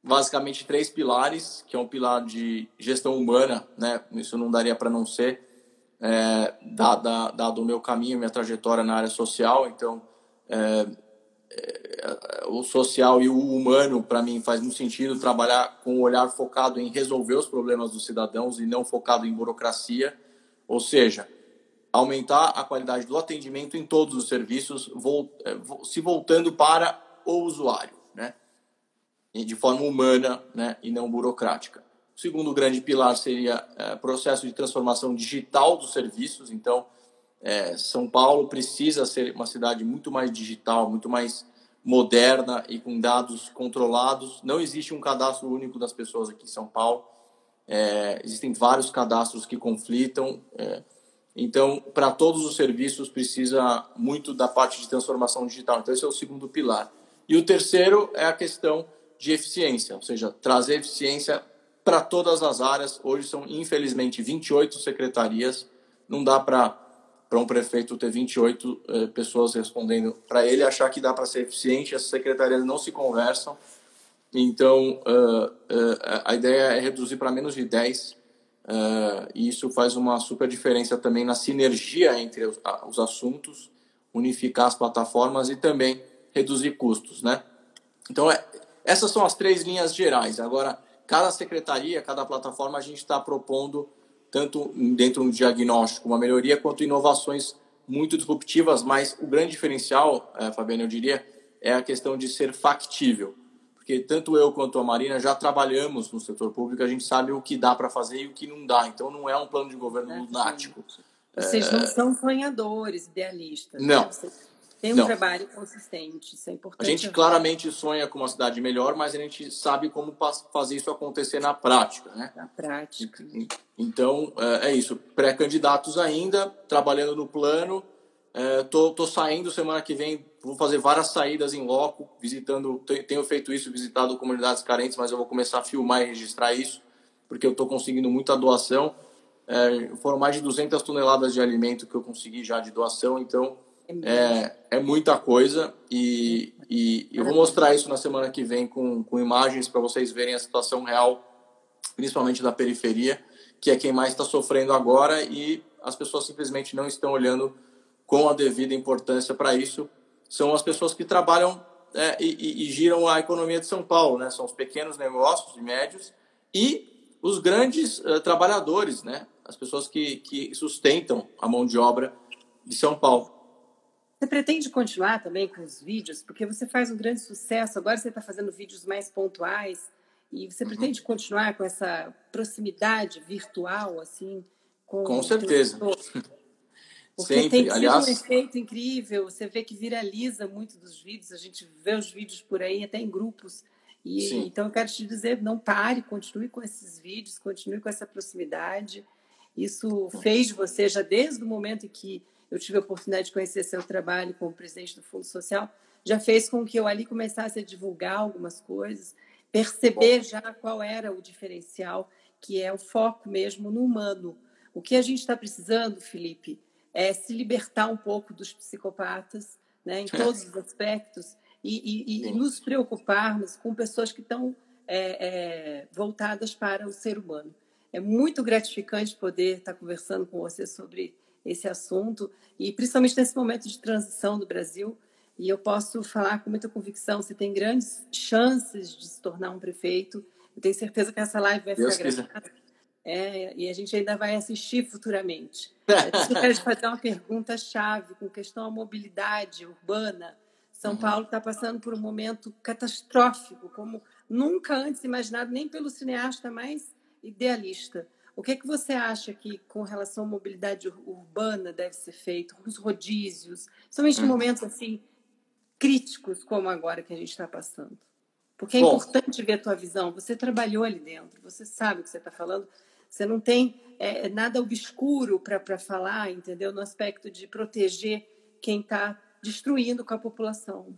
S1: Basicamente, três pilares, que é um pilar de gestão humana, né? Isso não daria para não ser, é, dado, dado o meu caminho, minha trajetória na área social. Então, é, o social e o humano, para mim, faz muito sentido trabalhar com um olhar focado em resolver os problemas dos cidadãos e não focado em burocracia. Ou seja, aumentar a qualidade do atendimento em todos os serviços, eh, se voltando para o usuário, né? de forma humana né? e não burocrática. O segundo grande pilar seria é, processo de transformação digital dos serviços. Então, é, São Paulo precisa ser uma cidade muito mais digital, muito mais moderna e com dados controlados. Não existe um cadastro único das pessoas aqui em São Paulo. É, existem vários cadastros que conflitam. É, então, para todos os serviços, precisa muito da parte de transformação digital. Então, esse é o segundo pilar. E o terceiro é a questão de eficiência, ou seja, trazer eficiência para todas as áreas. Hoje são, infelizmente, 28 secretarias. Não dá para para um prefeito ter 28 eh, pessoas respondendo para ele, achar que dá para ser eficiente, essas secretarias não se conversam. Então, uh, uh, a ideia é reduzir para menos de 10 Uh, e isso faz uma super diferença também na sinergia entre os, os, assuntos, unificar as plataformas e também reduzir custos, né? Então, é, essas são as três linhas gerais. Agora, cada secretaria, cada plataforma, a gente está propondo, tanto dentro do diagnóstico, uma melhoria, quanto inovações muito disruptivas, mas o grande diferencial, é, Fabiano, eu diria, é a questão de ser factível porque tanto eu quanto a Marina já trabalhamos no setor público, a gente sabe o que dá para fazer e o que não dá. Então não é um plano de governo é, lunático.
S2: Vocês é... não são sonhadores, idealistas.
S1: Não. Né?
S2: Tem um não. trabalho consistente, isso é importante.
S1: A gente claramente sonha com uma cidade melhor, mas a gente sabe como fazer isso acontecer na prática, né?
S2: Na prática.
S1: Então, é, é isso. Pré-candidatos ainda, trabalhando no plano. É, tô, tô saindo semana que vem, vou fazer várias saídas em loco, visitando, tenho feito isso, visitado comunidades carentes, mas eu vou começar a filmar e registrar isso, porque eu estou conseguindo muita doação. É, foram mais de 200 toneladas de alimento que eu consegui já de doação, então é, é muita coisa e, e eu vou mostrar isso na semana que vem com, com imagens para vocês verem a situação real, principalmente da periferia, que é quem mais está sofrendo agora e as pessoas simplesmente não estão olhando com a devida importância para isso. São as pessoas que trabalham é, e, e, giram a economia de São Paulo, né? São os pequenos negócios e médios e os grandes uh, trabalhadores, né? As pessoas que, que sustentam a mão de obra de São Paulo.
S2: Você pretende continuar também com os vídeos? Porque você faz um grande sucesso, agora você está fazendo vídeos mais pontuais, e você uhum. pretende continuar com essa proximidade virtual, assim?
S1: Com, com certeza.
S2: Porque Sempre. tem Aliás... um efeito incrível, você vê que viraliza muito dos vídeos, a gente vê os vídeos por aí, até em grupos. E, então, eu quero te dizer, não pare, continue com esses vídeos, continue com essa proximidade. Isso fez de você, já desde o momento em que eu tive a oportunidade de conhecer seu trabalho como presidente do Fundo Social, já fez com que eu ali começasse a divulgar algumas coisas, perceber já qual era o diferencial, que é o foco mesmo no humano. O que a gente está precisando, Felipe, é se libertar um pouco dos psicopatas, né, em todos os aspectos, e, e, e nos preocuparmos com pessoas que estão é, é, voltadas para o ser humano. É muito gratificante poder estar conversando com você sobre esse assunto, e principalmente nesse momento de transição do Brasil. E eu posso falar com muita convicção: você tem grandes chances de se tornar um prefeito. Eu tenho certeza que essa live vai Deus ficar gravada. É, e a gente ainda vai assistir futuramente. Eu quero te fazer uma pergunta-chave com questão à mobilidade urbana. São uhum. Paulo está passando por um momento catastrófico, como nunca antes imaginado, nem pelo cineasta mais idealista. O que, é que você acha que, com relação à mobilidade urbana, deve ser feito, os rodízios, somente em uhum. momentos assim críticos como agora que a gente está passando? Porque é Bom, importante ver a tua visão. Você trabalhou ali dentro, você sabe o que você está falando. Você não tem é, nada obscuro para falar, entendeu? No aspecto de proteger quem está destruindo com a população.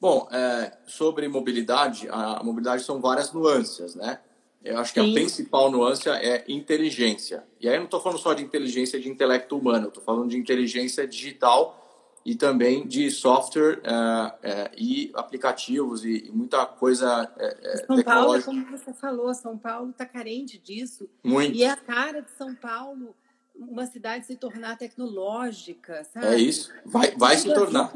S1: Bom, é, sobre mobilidade, a mobilidade são várias nuances, né? Eu acho que Sim. a principal nuance é inteligência. E aí eu não estou falando só de inteligência de intelecto humano, estou falando de inteligência digital e também de software uh, uh, e aplicativos e, e muita coisa uh,
S2: São Paulo, como você falou, São Paulo está carente disso.
S1: Muito.
S2: E é a cara de São Paulo uma cidade se tornar tecnológica, sabe?
S1: É isso, vai, vai se tornar.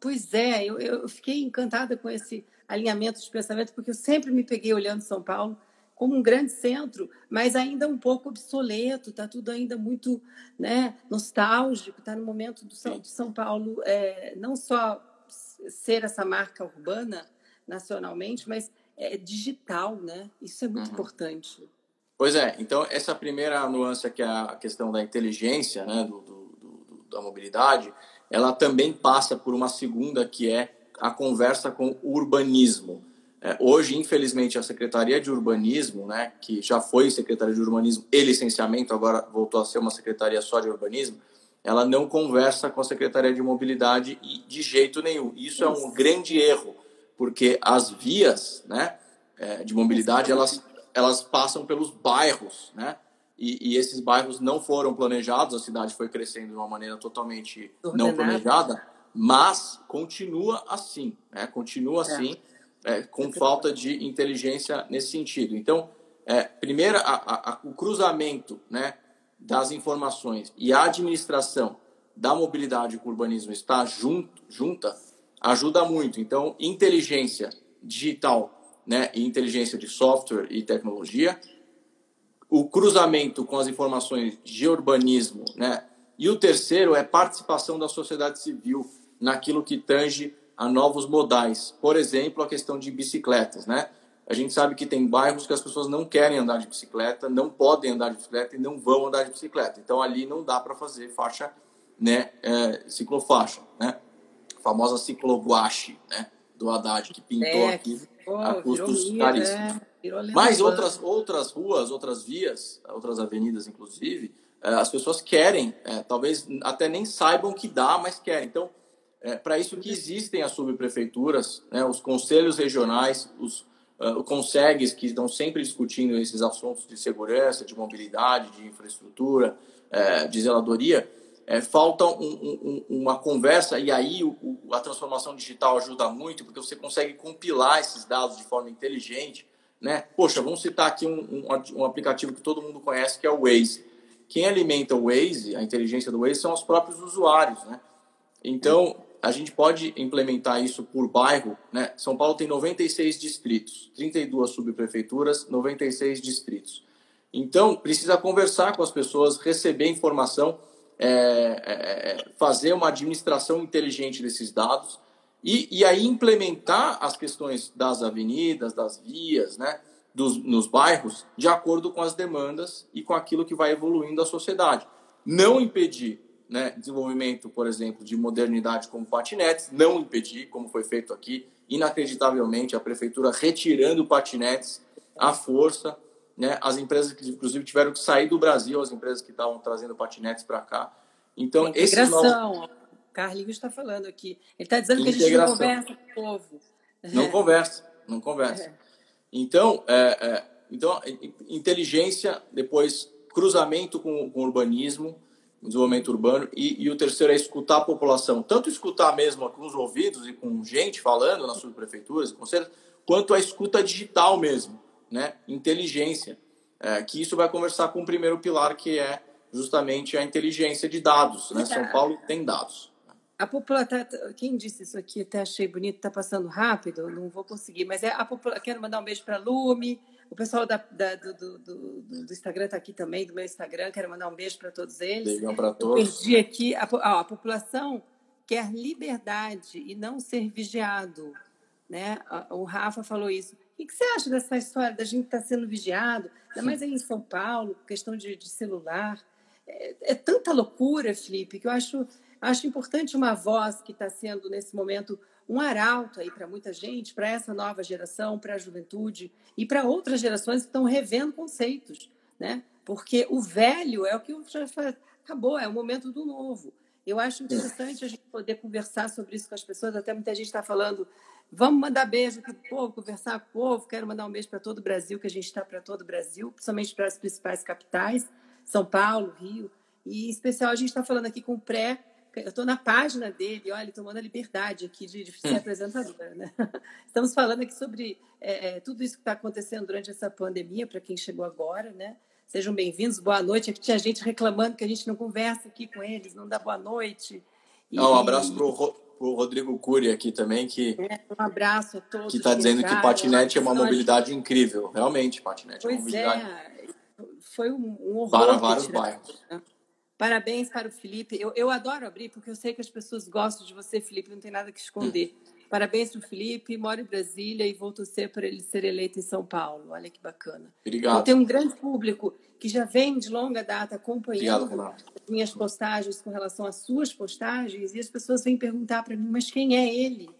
S2: Pois é, eu, eu fiquei encantada com esse alinhamento de pensamento, porque eu sempre me peguei olhando São Paulo como um grande centro, mas ainda um pouco obsoleto, está tudo ainda muito né, nostálgico, está no momento do São, de São Paulo é, não só ser essa marca urbana nacionalmente, mas é digital, né? Isso é muito uhum. importante.
S1: Pois é, então essa primeira nuance que é a questão da inteligência, né, do, do, do, da mobilidade, ela também passa por uma segunda que é a conversa com o urbanismo. É, hoje, infelizmente, a Secretaria de Urbanismo, né, que já foi Secretaria de Urbanismo e Licenciamento, agora voltou a ser uma Secretaria só de Urbanismo, ela não conversa com a Secretaria de Mobilidade de jeito nenhum. Isso é um grande erro, porque as vias né, é, de mobilidade elas, elas passam pelos bairros, né? E, e, esses bairros não foram planejados, a cidade foi crescendo de uma maneira totalmente não planejada, mas continua assim, né? Continua é. assim é, com falta de inteligência nesse sentido. Então, é, primeiro, a, a, o cruzamento né, das informações e a administração da mobilidade com o urbanismo está junto, junta, ajuda muito. Então, inteligência digital né, e inteligência de software e tecnologia, o cruzamento com as informações de urbanismo, né, e o terceiro é participação da sociedade civil naquilo que tange a novos modais. Por exemplo, a questão de bicicletas, né? A gente sabe que tem bairros que as pessoas não querem andar de bicicleta, não podem andar de bicicleta e não vão andar de bicicleta. Então ali não dá para fazer faixa, né, é, ciclofaixa, né? A famosa cicloguache, né, do Haddad que pintou é, aqui oh, a custos caríssimos. É, Mas outras outras ruas, outras vias, outras avenidas inclusive, é, as pessoas querem, é, talvez até nem saibam que dá, mas querem. Então, é para isso que existem as subprefeituras, né, os conselhos regionais, os uh, o Consegues, que estão sempre discutindo esses assuntos de segurança, de mobilidade, de infraestrutura, uh, de zeladoria, uh, falta um, um, uma conversa, e aí o, o, a transformação digital ajuda muito, porque você consegue compilar esses dados de forma inteligente. Né? Poxa, vamos citar aqui um, um aplicativo que todo mundo conhece, que é o Waze. Quem alimenta o Waze, a inteligência do Waze, são os próprios usuários. Né? Então, a gente pode implementar isso por bairro. Né? São Paulo tem 96 distritos, 32 subprefeituras, 96 distritos. Então, precisa conversar com as pessoas, receber informação, é, é, é, fazer uma administração inteligente desses dados e, e aí implementar as questões das avenidas, das vias, né, dos, nos bairros, de acordo com as demandas e com aquilo que vai evoluindo a sociedade. Não impedir né, desenvolvimento, por exemplo, de modernidade como patinetes, não impedir, como foi feito aqui, inacreditavelmente, a prefeitura retirando patinetes à força, né, as empresas que, inclusive, tiveram que sair do Brasil, as empresas que estavam trazendo patinetes para cá. Então.
S2: Esse novo... Carlinhos está falando aqui. Ele está dizendo integração. que a gente não conversa com o povo.
S1: Não conversa, não conversa. É. Então, é, é, então, inteligência, depois cruzamento com, com urbanismo, desenvolvimento urbano, e, e, o terceiro é escutar a população, tanto escutar mesmo com os ouvidos e com gente falando nas subprefeituras e conselhos, quanto a escuta digital mesmo, né? inteligência, é, que isso vai conversar com o primeiro pilar, que é justamente a inteligência de dados. Né? São Paulo tem dados.
S2: A população, quem disse isso aqui, até achei bonito, está passando rápido, não vou conseguir, mas é a população, quero mandar um beijo para a Lume, o pessoal da, da, do, do, do, do, Instagram está aqui também, do meu Instagram. Quero mandar um beijo para todos eles.
S1: Beijão para todos.
S2: Eu perdi aqui. A, ó, a população quer liberdade e não ser vigiado. Né? O Rafa falou isso. O que você acha dessa história da gente estar tá sendo vigiado? Ainda mais aí em São Paulo, questão de, de celular. É, é, tanta loucura, Felipe, que eu acho, acho importante uma voz que está sendo, nesse momento, um arauto aí para muita gente, para essa nova geração, para a juventude e para outras gerações que estão revendo conceitos, né? Porque o velho é o que já acabou, é o momento do novo. Eu acho interessante a gente poder conversar sobre isso com as pessoas. Até muita gente está falando, vamos mandar beijo para o povo, conversar com o povo. Quero mandar um beijo para todo o Brasil, que a gente está para todo o Brasil, principalmente para as principais capitais, São Paulo, Rio. E em especial a gente está falando aqui com o pré eu estou na página dele, olha, tomando a liberdade aqui de, de ser hum. apresentadora. Né? Estamos falando aqui sobre é, é, tudo isso que está acontecendo durante essa pandemia, para quem chegou agora, né? Sejam bem-vindos, boa noite. Aqui tinha gente reclamando que a gente não conversa aqui com eles, não dá boa noite.
S1: E, um abraço para o Rodrigo Cury aqui também, que
S2: é, um abraço a todos.
S1: Que está dizendo que patinete é uma mobilidade incrível. Realmente, patinete
S2: pois
S1: é uma mobilidade.
S2: É, foi um, um horror.
S1: Para vários bairros. Né?
S2: Parabéns para o Felipe. Eu, eu adoro abrir, porque eu sei que as pessoas gostam de você, Felipe, não tem nada que esconder. Hum. Parabéns para o Felipe, moro em Brasília e vou torcer para ele ser eleito em São Paulo. Olha que bacana.
S1: Obrigado. Eu
S2: tenho um grande público que já vem de longa data acompanhando Obrigado, as minhas postagens com relação às suas postagens e as pessoas vêm perguntar para mim, mas quem é ele?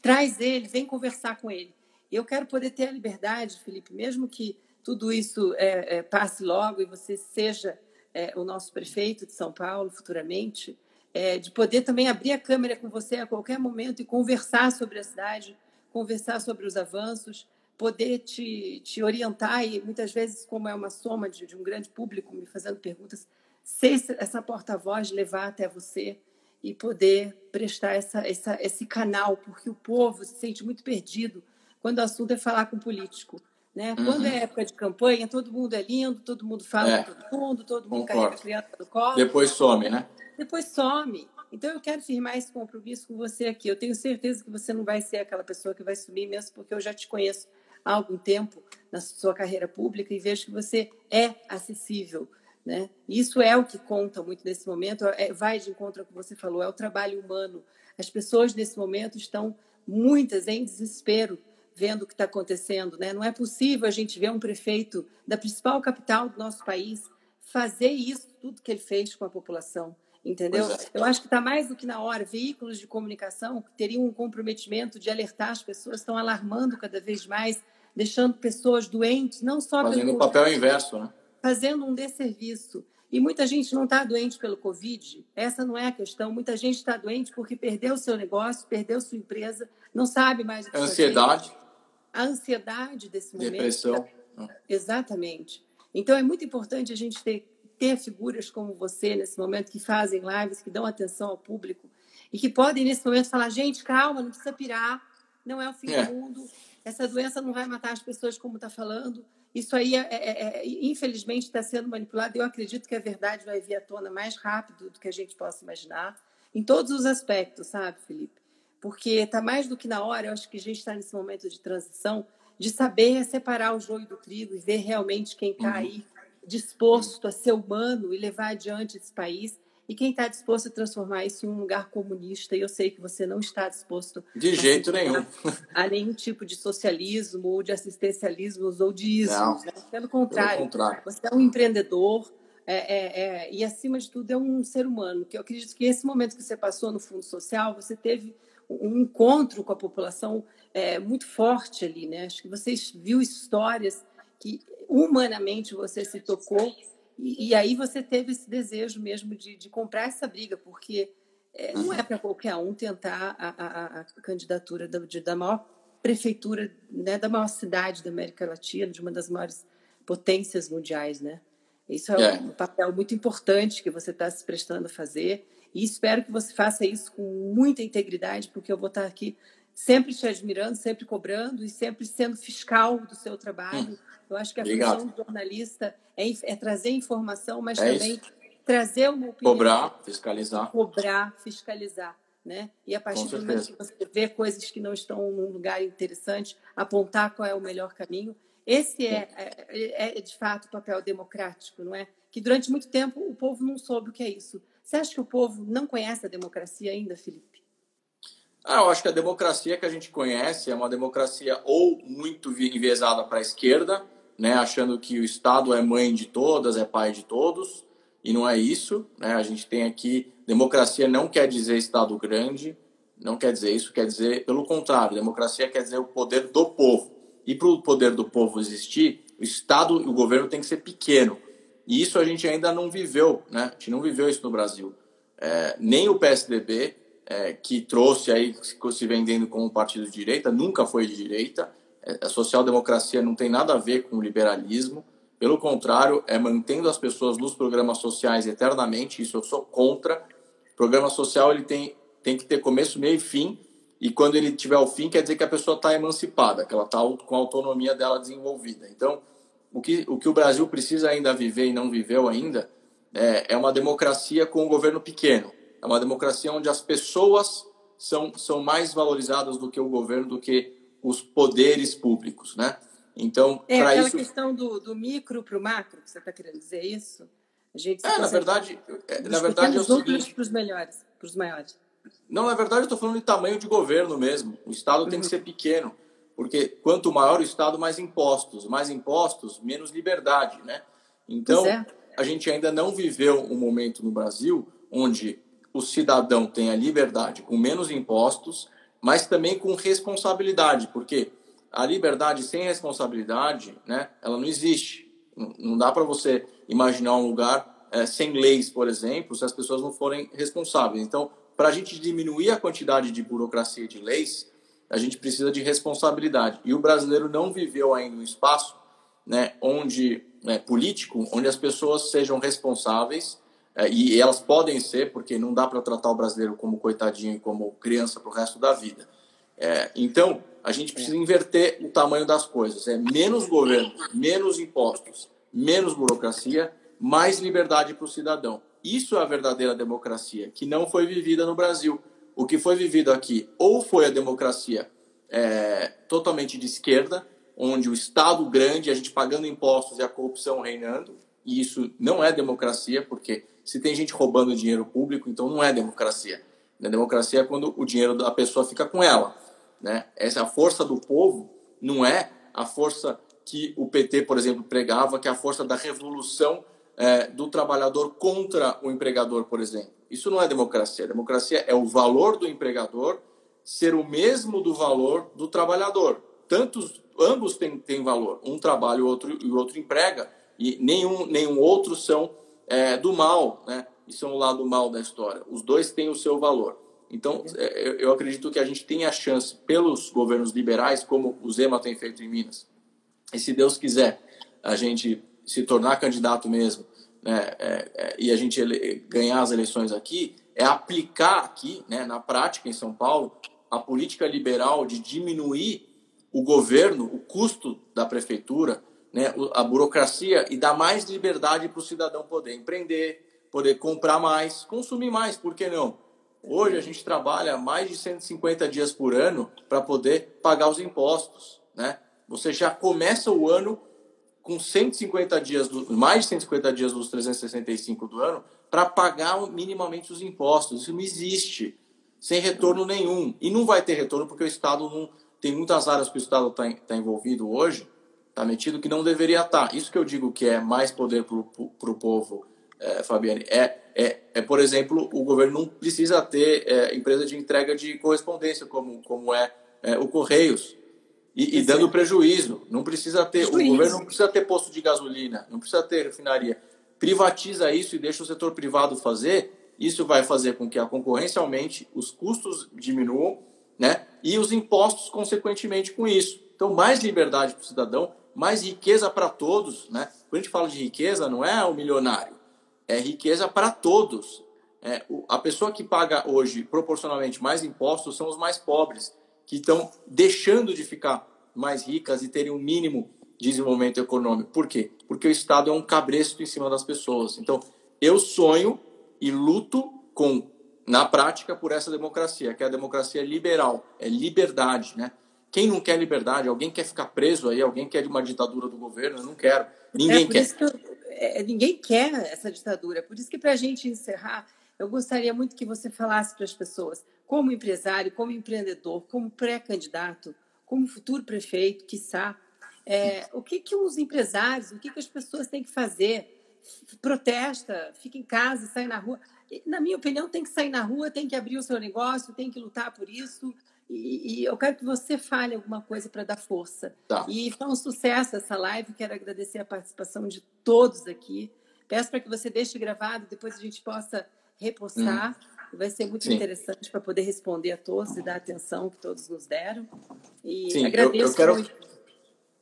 S2: Traz ele, vem conversar com ele. Eu quero poder ter a liberdade, Felipe, mesmo que tudo isso é, é, passe logo e você seja é, o nosso prefeito de São Paulo futuramente, é, de poder também abrir a câmera com você a qualquer momento e conversar sobre a cidade, conversar sobre os avanços, poder te, te orientar e muitas vezes, como é uma soma de, de um grande público me fazendo perguntas, ser essa porta-voz, levar até você e poder prestar essa, essa, esse canal, porque o povo se sente muito perdido quando o assunto é falar com o político. Né? Uhum. Quando é época de campanha, todo mundo é lindo, todo mundo fala é. todo mundo, todo mundo Concordo. carrega a criança do colo.
S1: Depois some, né?
S2: Depois some. Então eu quero firmar esse compromisso com você aqui. Eu tenho certeza que você não vai ser aquela pessoa que vai sumir mesmo, porque eu já te conheço há algum tempo na sua carreira pública e vejo que você é acessível. Né? Isso é o que conta muito nesse momento, é, vai de encontro ao que você falou, é o trabalho humano. As pessoas nesse momento estão muitas em desespero vendo o que está acontecendo. Né? Não é possível a gente ver um prefeito da principal capital do nosso país fazer isso, tudo que ele fez com a população. Entendeu? É. Eu acho que está mais do que na hora. Veículos de comunicação que teriam um comprometimento de alertar as pessoas, estão alarmando cada vez mais, deixando pessoas doentes, não só
S1: Fazendo o papel inverso, né?
S2: Fazendo um desserviço. E muita gente não está doente pelo Covid, essa não é a questão. Muita gente está doente porque perdeu seu negócio, perdeu sua empresa, não sabe mais o que
S1: Ansiedade.
S2: Fazer. A ansiedade desse momento.
S1: Depressão.
S2: Exatamente. Então é muito importante a gente ter ter figuras como você nesse momento que fazem lives, que dão atenção ao público e que podem nesse momento falar: gente, calma, não precisa pirar, não é o fim é. do mundo, essa doença não vai matar as pessoas como está falando. Isso aí, é, é, é infelizmente, está sendo manipulado. Eu acredito que a verdade vai vir à tona mais rápido do que a gente possa imaginar, em todos os aspectos, sabe, Felipe? Porque está mais do que na hora, eu acho que a gente está nesse momento de transição, de saber separar o joio do trigo e ver realmente quem está uhum. aí disposto a ser humano e levar adiante esse país e quem está disposto a transformar isso em um lugar comunista. E eu sei que você não está disposto
S1: de jeito nenhum
S2: a nenhum tipo de socialismo ou de assistencialismo ou de ismos. Né? Pelo, contrário, Pelo contrário, você é um empreendedor. É, é, é, e acima de tudo é um ser humano que eu acredito que esse momento que você passou no fundo social você teve um encontro com a população é, muito forte ali né acho que você viu histórias que humanamente você se tocou e, e aí você teve esse desejo mesmo de, de comprar essa briga, porque é, não é para qualquer um tentar a, a, a candidatura da, de, da maior prefeitura, né, da maior cidade da América Latina, de uma das maiores potências mundiais, né? Isso é, é. um papel muito importante que você está se prestando a fazer e espero que você faça isso com muita integridade, porque eu vou estar aqui sempre te admirando, sempre cobrando e sempre sendo fiscal do seu trabalho. Hum. Eu acho que a Obrigado. função do jornalista é, é trazer informação, mas é também isso. trazer uma opinião.
S1: Cobrar, fiscalizar.
S2: Cobrar, fiscalizar. Né? E a partir do momento que você vê coisas que não estão num lugar interessante, apontar qual é o melhor caminho. Esse é, é, é, de fato o papel democrático, não é? Que durante muito tempo o povo não soube o que é isso. Você acha que o povo não conhece a democracia ainda, Felipe?
S1: Ah, eu acho que a democracia que a gente conhece é uma democracia ou muito enviesada para a esquerda, né, achando que o Estado é mãe de todas, é pai de todos, e não é isso. Né? A gente tem aqui democracia não quer dizer Estado grande, não quer dizer isso, quer dizer pelo contrário, democracia quer dizer o poder do povo. E para o poder do povo existir, o Estado e o governo tem que ser pequeno. E isso a gente ainda não viveu, né? A gente não viveu isso no Brasil. É, nem o PSDB é, que trouxe aí, se vendendo como partido de direita, nunca foi de direita. É, a social-democracia não tem nada a ver com o liberalismo. Pelo contrário, é mantendo as pessoas nos programas sociais eternamente. Isso eu sou contra. O programa social ele tem, tem que ter começo, meio e fim. E quando ele tiver o fim, quer dizer que a pessoa está emancipada, que ela está com a autonomia dela desenvolvida. Então, o que, o que o Brasil precisa ainda viver e não viveu ainda é, é uma democracia com um governo pequeno é uma democracia onde as pessoas são, são mais valorizadas do que o governo, do que os poderes públicos, né? Então,
S2: é aquela isso... questão do, do micro para o macro, que você está querendo dizer isso?
S1: A gente é, na verdade, é, na verdade é o seguinte...
S2: para os melhores, para os maiores.
S1: Não, na verdade eu estou falando de tamanho de governo mesmo. O Estado uhum. tem que uhum. ser pequeno, porque quanto maior o Estado, mais impostos. Mais impostos, menos liberdade, né? Então, é. a gente ainda não viveu um momento no Brasil onde o cidadão tenha liberdade com menos impostos, mas também com responsabilidade, porque a liberdade sem responsabilidade, né, ela não existe. Não dá para você imaginar um lugar é, sem leis, por exemplo, se as pessoas não forem responsáveis. Então, para a gente diminuir a quantidade de burocracia e de leis, a gente precisa de responsabilidade. E o brasileiro não viveu ainda um espaço né, onde né, político, onde as pessoas sejam responsáveis é, e elas podem ser, porque não dá para tratar o brasileiro como coitadinho como criança para o resto da vida. É, então, a gente precisa inverter o tamanho das coisas. É menos governo, menos impostos, menos burocracia, mais liberdade para o cidadão. Isso é a verdadeira democracia, que não foi vivida no Brasil. O que foi vivido aqui ou foi a democracia é, totalmente de esquerda, onde o Estado grande, a gente pagando impostos e a corrupção reinando, E isso não é democracia, porque se tem gente roubando dinheiro público, então não é democracia. A democracia é quando o dinheiro da pessoa fica com ela. Né? Essa a força do povo não é a força que o PT, por exemplo, pregava, que é a força da revolução é, do trabalhador contra o empregador, por exemplo. Isso não é democracia. Democracia é o valor do empregador ser o mesmo do valor do trabalhador. Tantos, ambos têm, têm valor. Um trabalha o outro, e o outro emprega, e nenhum, nenhum outro são é, do mal, né? E são o lado mal da história. Os dois têm o seu valor. Então, é, eu acredito que a gente tem a chance, pelos governos liberais, como o Zema tem feito em Minas, e se Deus quiser, a gente se tornar candidato mesmo, né, é, é, e a gente ele, ganhar as eleições aqui, é aplicar aqui, né, na prática em São Paulo, a política liberal de diminuir o governo, o custo da prefeitura, né, a burocracia e dar mais liberdade para o cidadão poder empreender, poder comprar mais, consumir mais, por que não? Hoje a gente trabalha mais de 150 dias por ano para poder pagar os impostos, né? Você já começa o ano com 150 dias, do, mais de 150 dias dos 365 do ano para pagar minimamente os impostos. Isso não existe, sem retorno nenhum. E não vai ter retorno porque o Estado não. Tem muitas áreas que o Estado está tá envolvido hoje, está metido, que não deveria estar. Tá. Isso que eu digo que é mais poder para o povo, é, Fabiane, é, é, é, por exemplo, o governo não precisa ter é, empresa de entrega de correspondência, como, como é, é o Correios. E, e, dando prejuízo. Não precisa ter, prejuízo. o governo não precisa ter posto de gasolina, não precisa ter refinaria. Privatiza isso e deixa o setor privado fazer. Isso vai fazer com que a concorrência aumente, os custos diminuam, né? E os impostos consequentemente com isso. Então, mais liberdade para o cidadão, mais riqueza para todos, né? Quando a gente fala de riqueza, não é o milionário, é riqueza para todos. É, a pessoa que paga hoje proporcionalmente mais impostos são os mais pobres que estão deixando de ficar mais ricas e terem um mínimo de desenvolvimento econômico. Por quê? Porque o Estado é um cabresto em cima das pessoas. Então, eu sonho e luto com na prática por essa democracia, que é a democracia liberal, é liberdade, né? Quem não quer liberdade? Alguém quer ficar preso aí? Alguém quer de uma ditadura do governo? Eu não quero. Ninguém é, quer. Que eu,
S2: é, ninguém quer essa ditadura. Por isso que para a gente encerrar, eu gostaria muito que você falasse para as pessoas como empresário, como empreendedor, como pré-candidato, como futuro prefeito, quiçá, é, o que, que os empresários, o que, que as pessoas têm que fazer? Protesta, fica em casa, sai na rua. Na minha opinião, tem que sair na rua, tem que abrir o seu negócio, tem que lutar por isso. E, e eu quero que você fale alguma coisa para dar força. Tá. E foi um sucesso essa live. Quero agradecer a participação de todos aqui. Peço para que você deixe gravado, depois a gente possa repostar. Hum. Vai ser muito Sim. interessante para poder responder a todos e dar atenção que todos nos deram. E Sim, agradeço eu, eu quero... muito.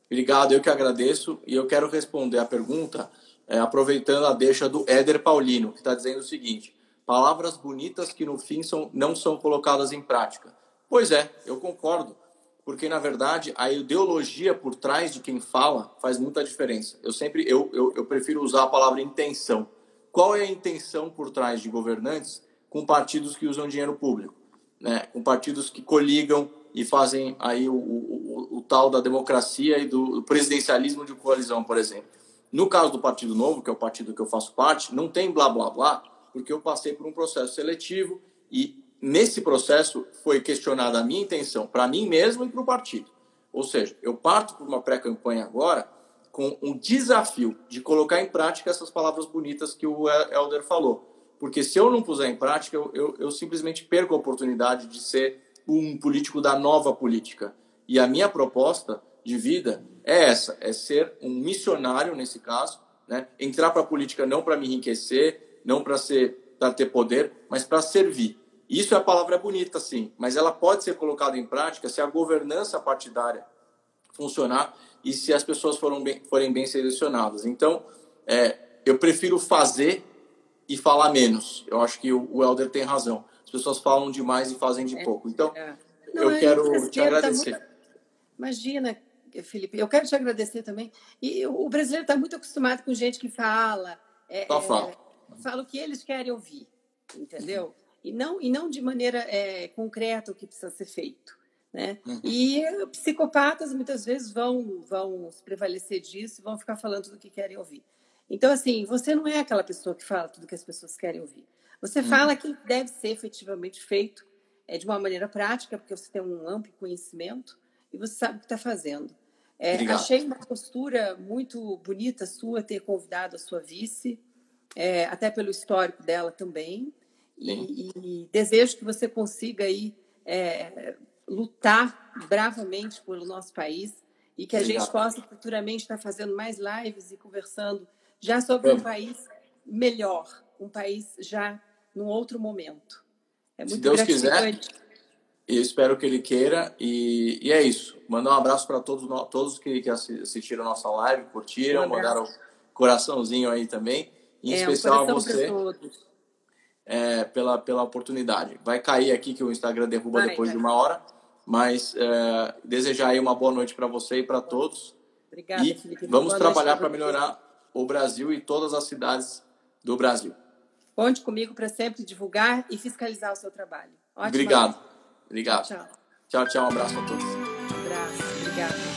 S1: Obrigado, eu que agradeço. E eu quero responder a pergunta é, aproveitando a deixa do Éder Paulino, que está dizendo o seguinte: palavras bonitas que no fim são, não são colocadas em prática. Pois é, eu concordo, porque na verdade a ideologia por trás de quem fala faz muita diferença. Eu sempre eu, eu, eu prefiro usar a palavra intenção. Qual é a intenção por trás de governantes com partidos que usam dinheiro público, né? com partidos que coligam e fazem aí o, o, o, o tal da democracia e do, do presidencialismo de coalizão, por exemplo. No caso do Partido Novo, que é o partido que eu faço parte, não tem blá blá blá, porque eu passei por um processo seletivo e nesse processo foi questionada a minha intenção para mim mesmo e para o partido. Ou seja, eu parto por uma pré-campanha agora com um desafio de colocar em prática essas palavras bonitas que o Helder falou. Porque se eu não puser em prática, eu, eu, eu simplesmente perco a oportunidade de ser um político da nova política. E a minha proposta de vida é essa: é ser um missionário nesse caso, né? entrar para a política não para me enriquecer, não para ser para ter poder, mas para servir. Isso é a palavra bonita, sim, mas ela pode ser colocada em prática se a governança partidária funcionar e se as pessoas forem bem, forem bem selecionadas. Então, é, eu prefiro fazer e falar menos. Eu acho que o, o Helder tem razão. As pessoas falam demais e fazem de é, pouco. Então, é. Não, eu quero te agradecer. Tá muito...
S2: Imagina, Felipe, eu quero te agradecer também. E o brasileiro está muito acostumado com gente que fala. É, Só fala. É, fala o que eles querem ouvir, entendeu? E não, e não de maneira é, concreta o que precisa ser feito. Né? Uhum. E psicopatas muitas vezes vão, vão se prevalecer disso e vão ficar falando do que querem ouvir. Então, assim, você não é aquela pessoa que fala tudo que as pessoas querem ouvir. Você hum. fala que deve ser efetivamente feito é, de uma maneira prática, porque você tem um amplo conhecimento e você sabe o que está fazendo. É, achei uma postura muito bonita sua ter convidado a sua vice, é, até pelo histórico dela também. E, e, desejo que você consiga aí é, lutar bravamente pelo nosso país e que a Obrigado. gente possa futuramente estar fazendo mais lives e conversando já sobre um país melhor, um país já num outro momento.
S1: É muito Se Deus quiser, eu espero que ele queira. E, e é isso. Mandar um abraço para todos, todos que, que assistiram a nossa live, curtiram, um mandaram coraçãozinho aí também. Em é, especial um a você. É, pela, pela oportunidade. Vai cair aqui que o Instagram derruba vai, depois vai. de uma hora, mas é, desejar aí uma boa noite para você e para todos. Obrigada, e Felipe. Vamos boa trabalhar para melhorar o Brasil e todas as cidades do Brasil.
S2: Conte comigo para sempre divulgar e fiscalizar o seu trabalho.
S1: Ótimo. Obrigado. Obrigado. Tchau. Tchau, tchau. Um abraço a todos. Um
S2: abraço. Obrigada.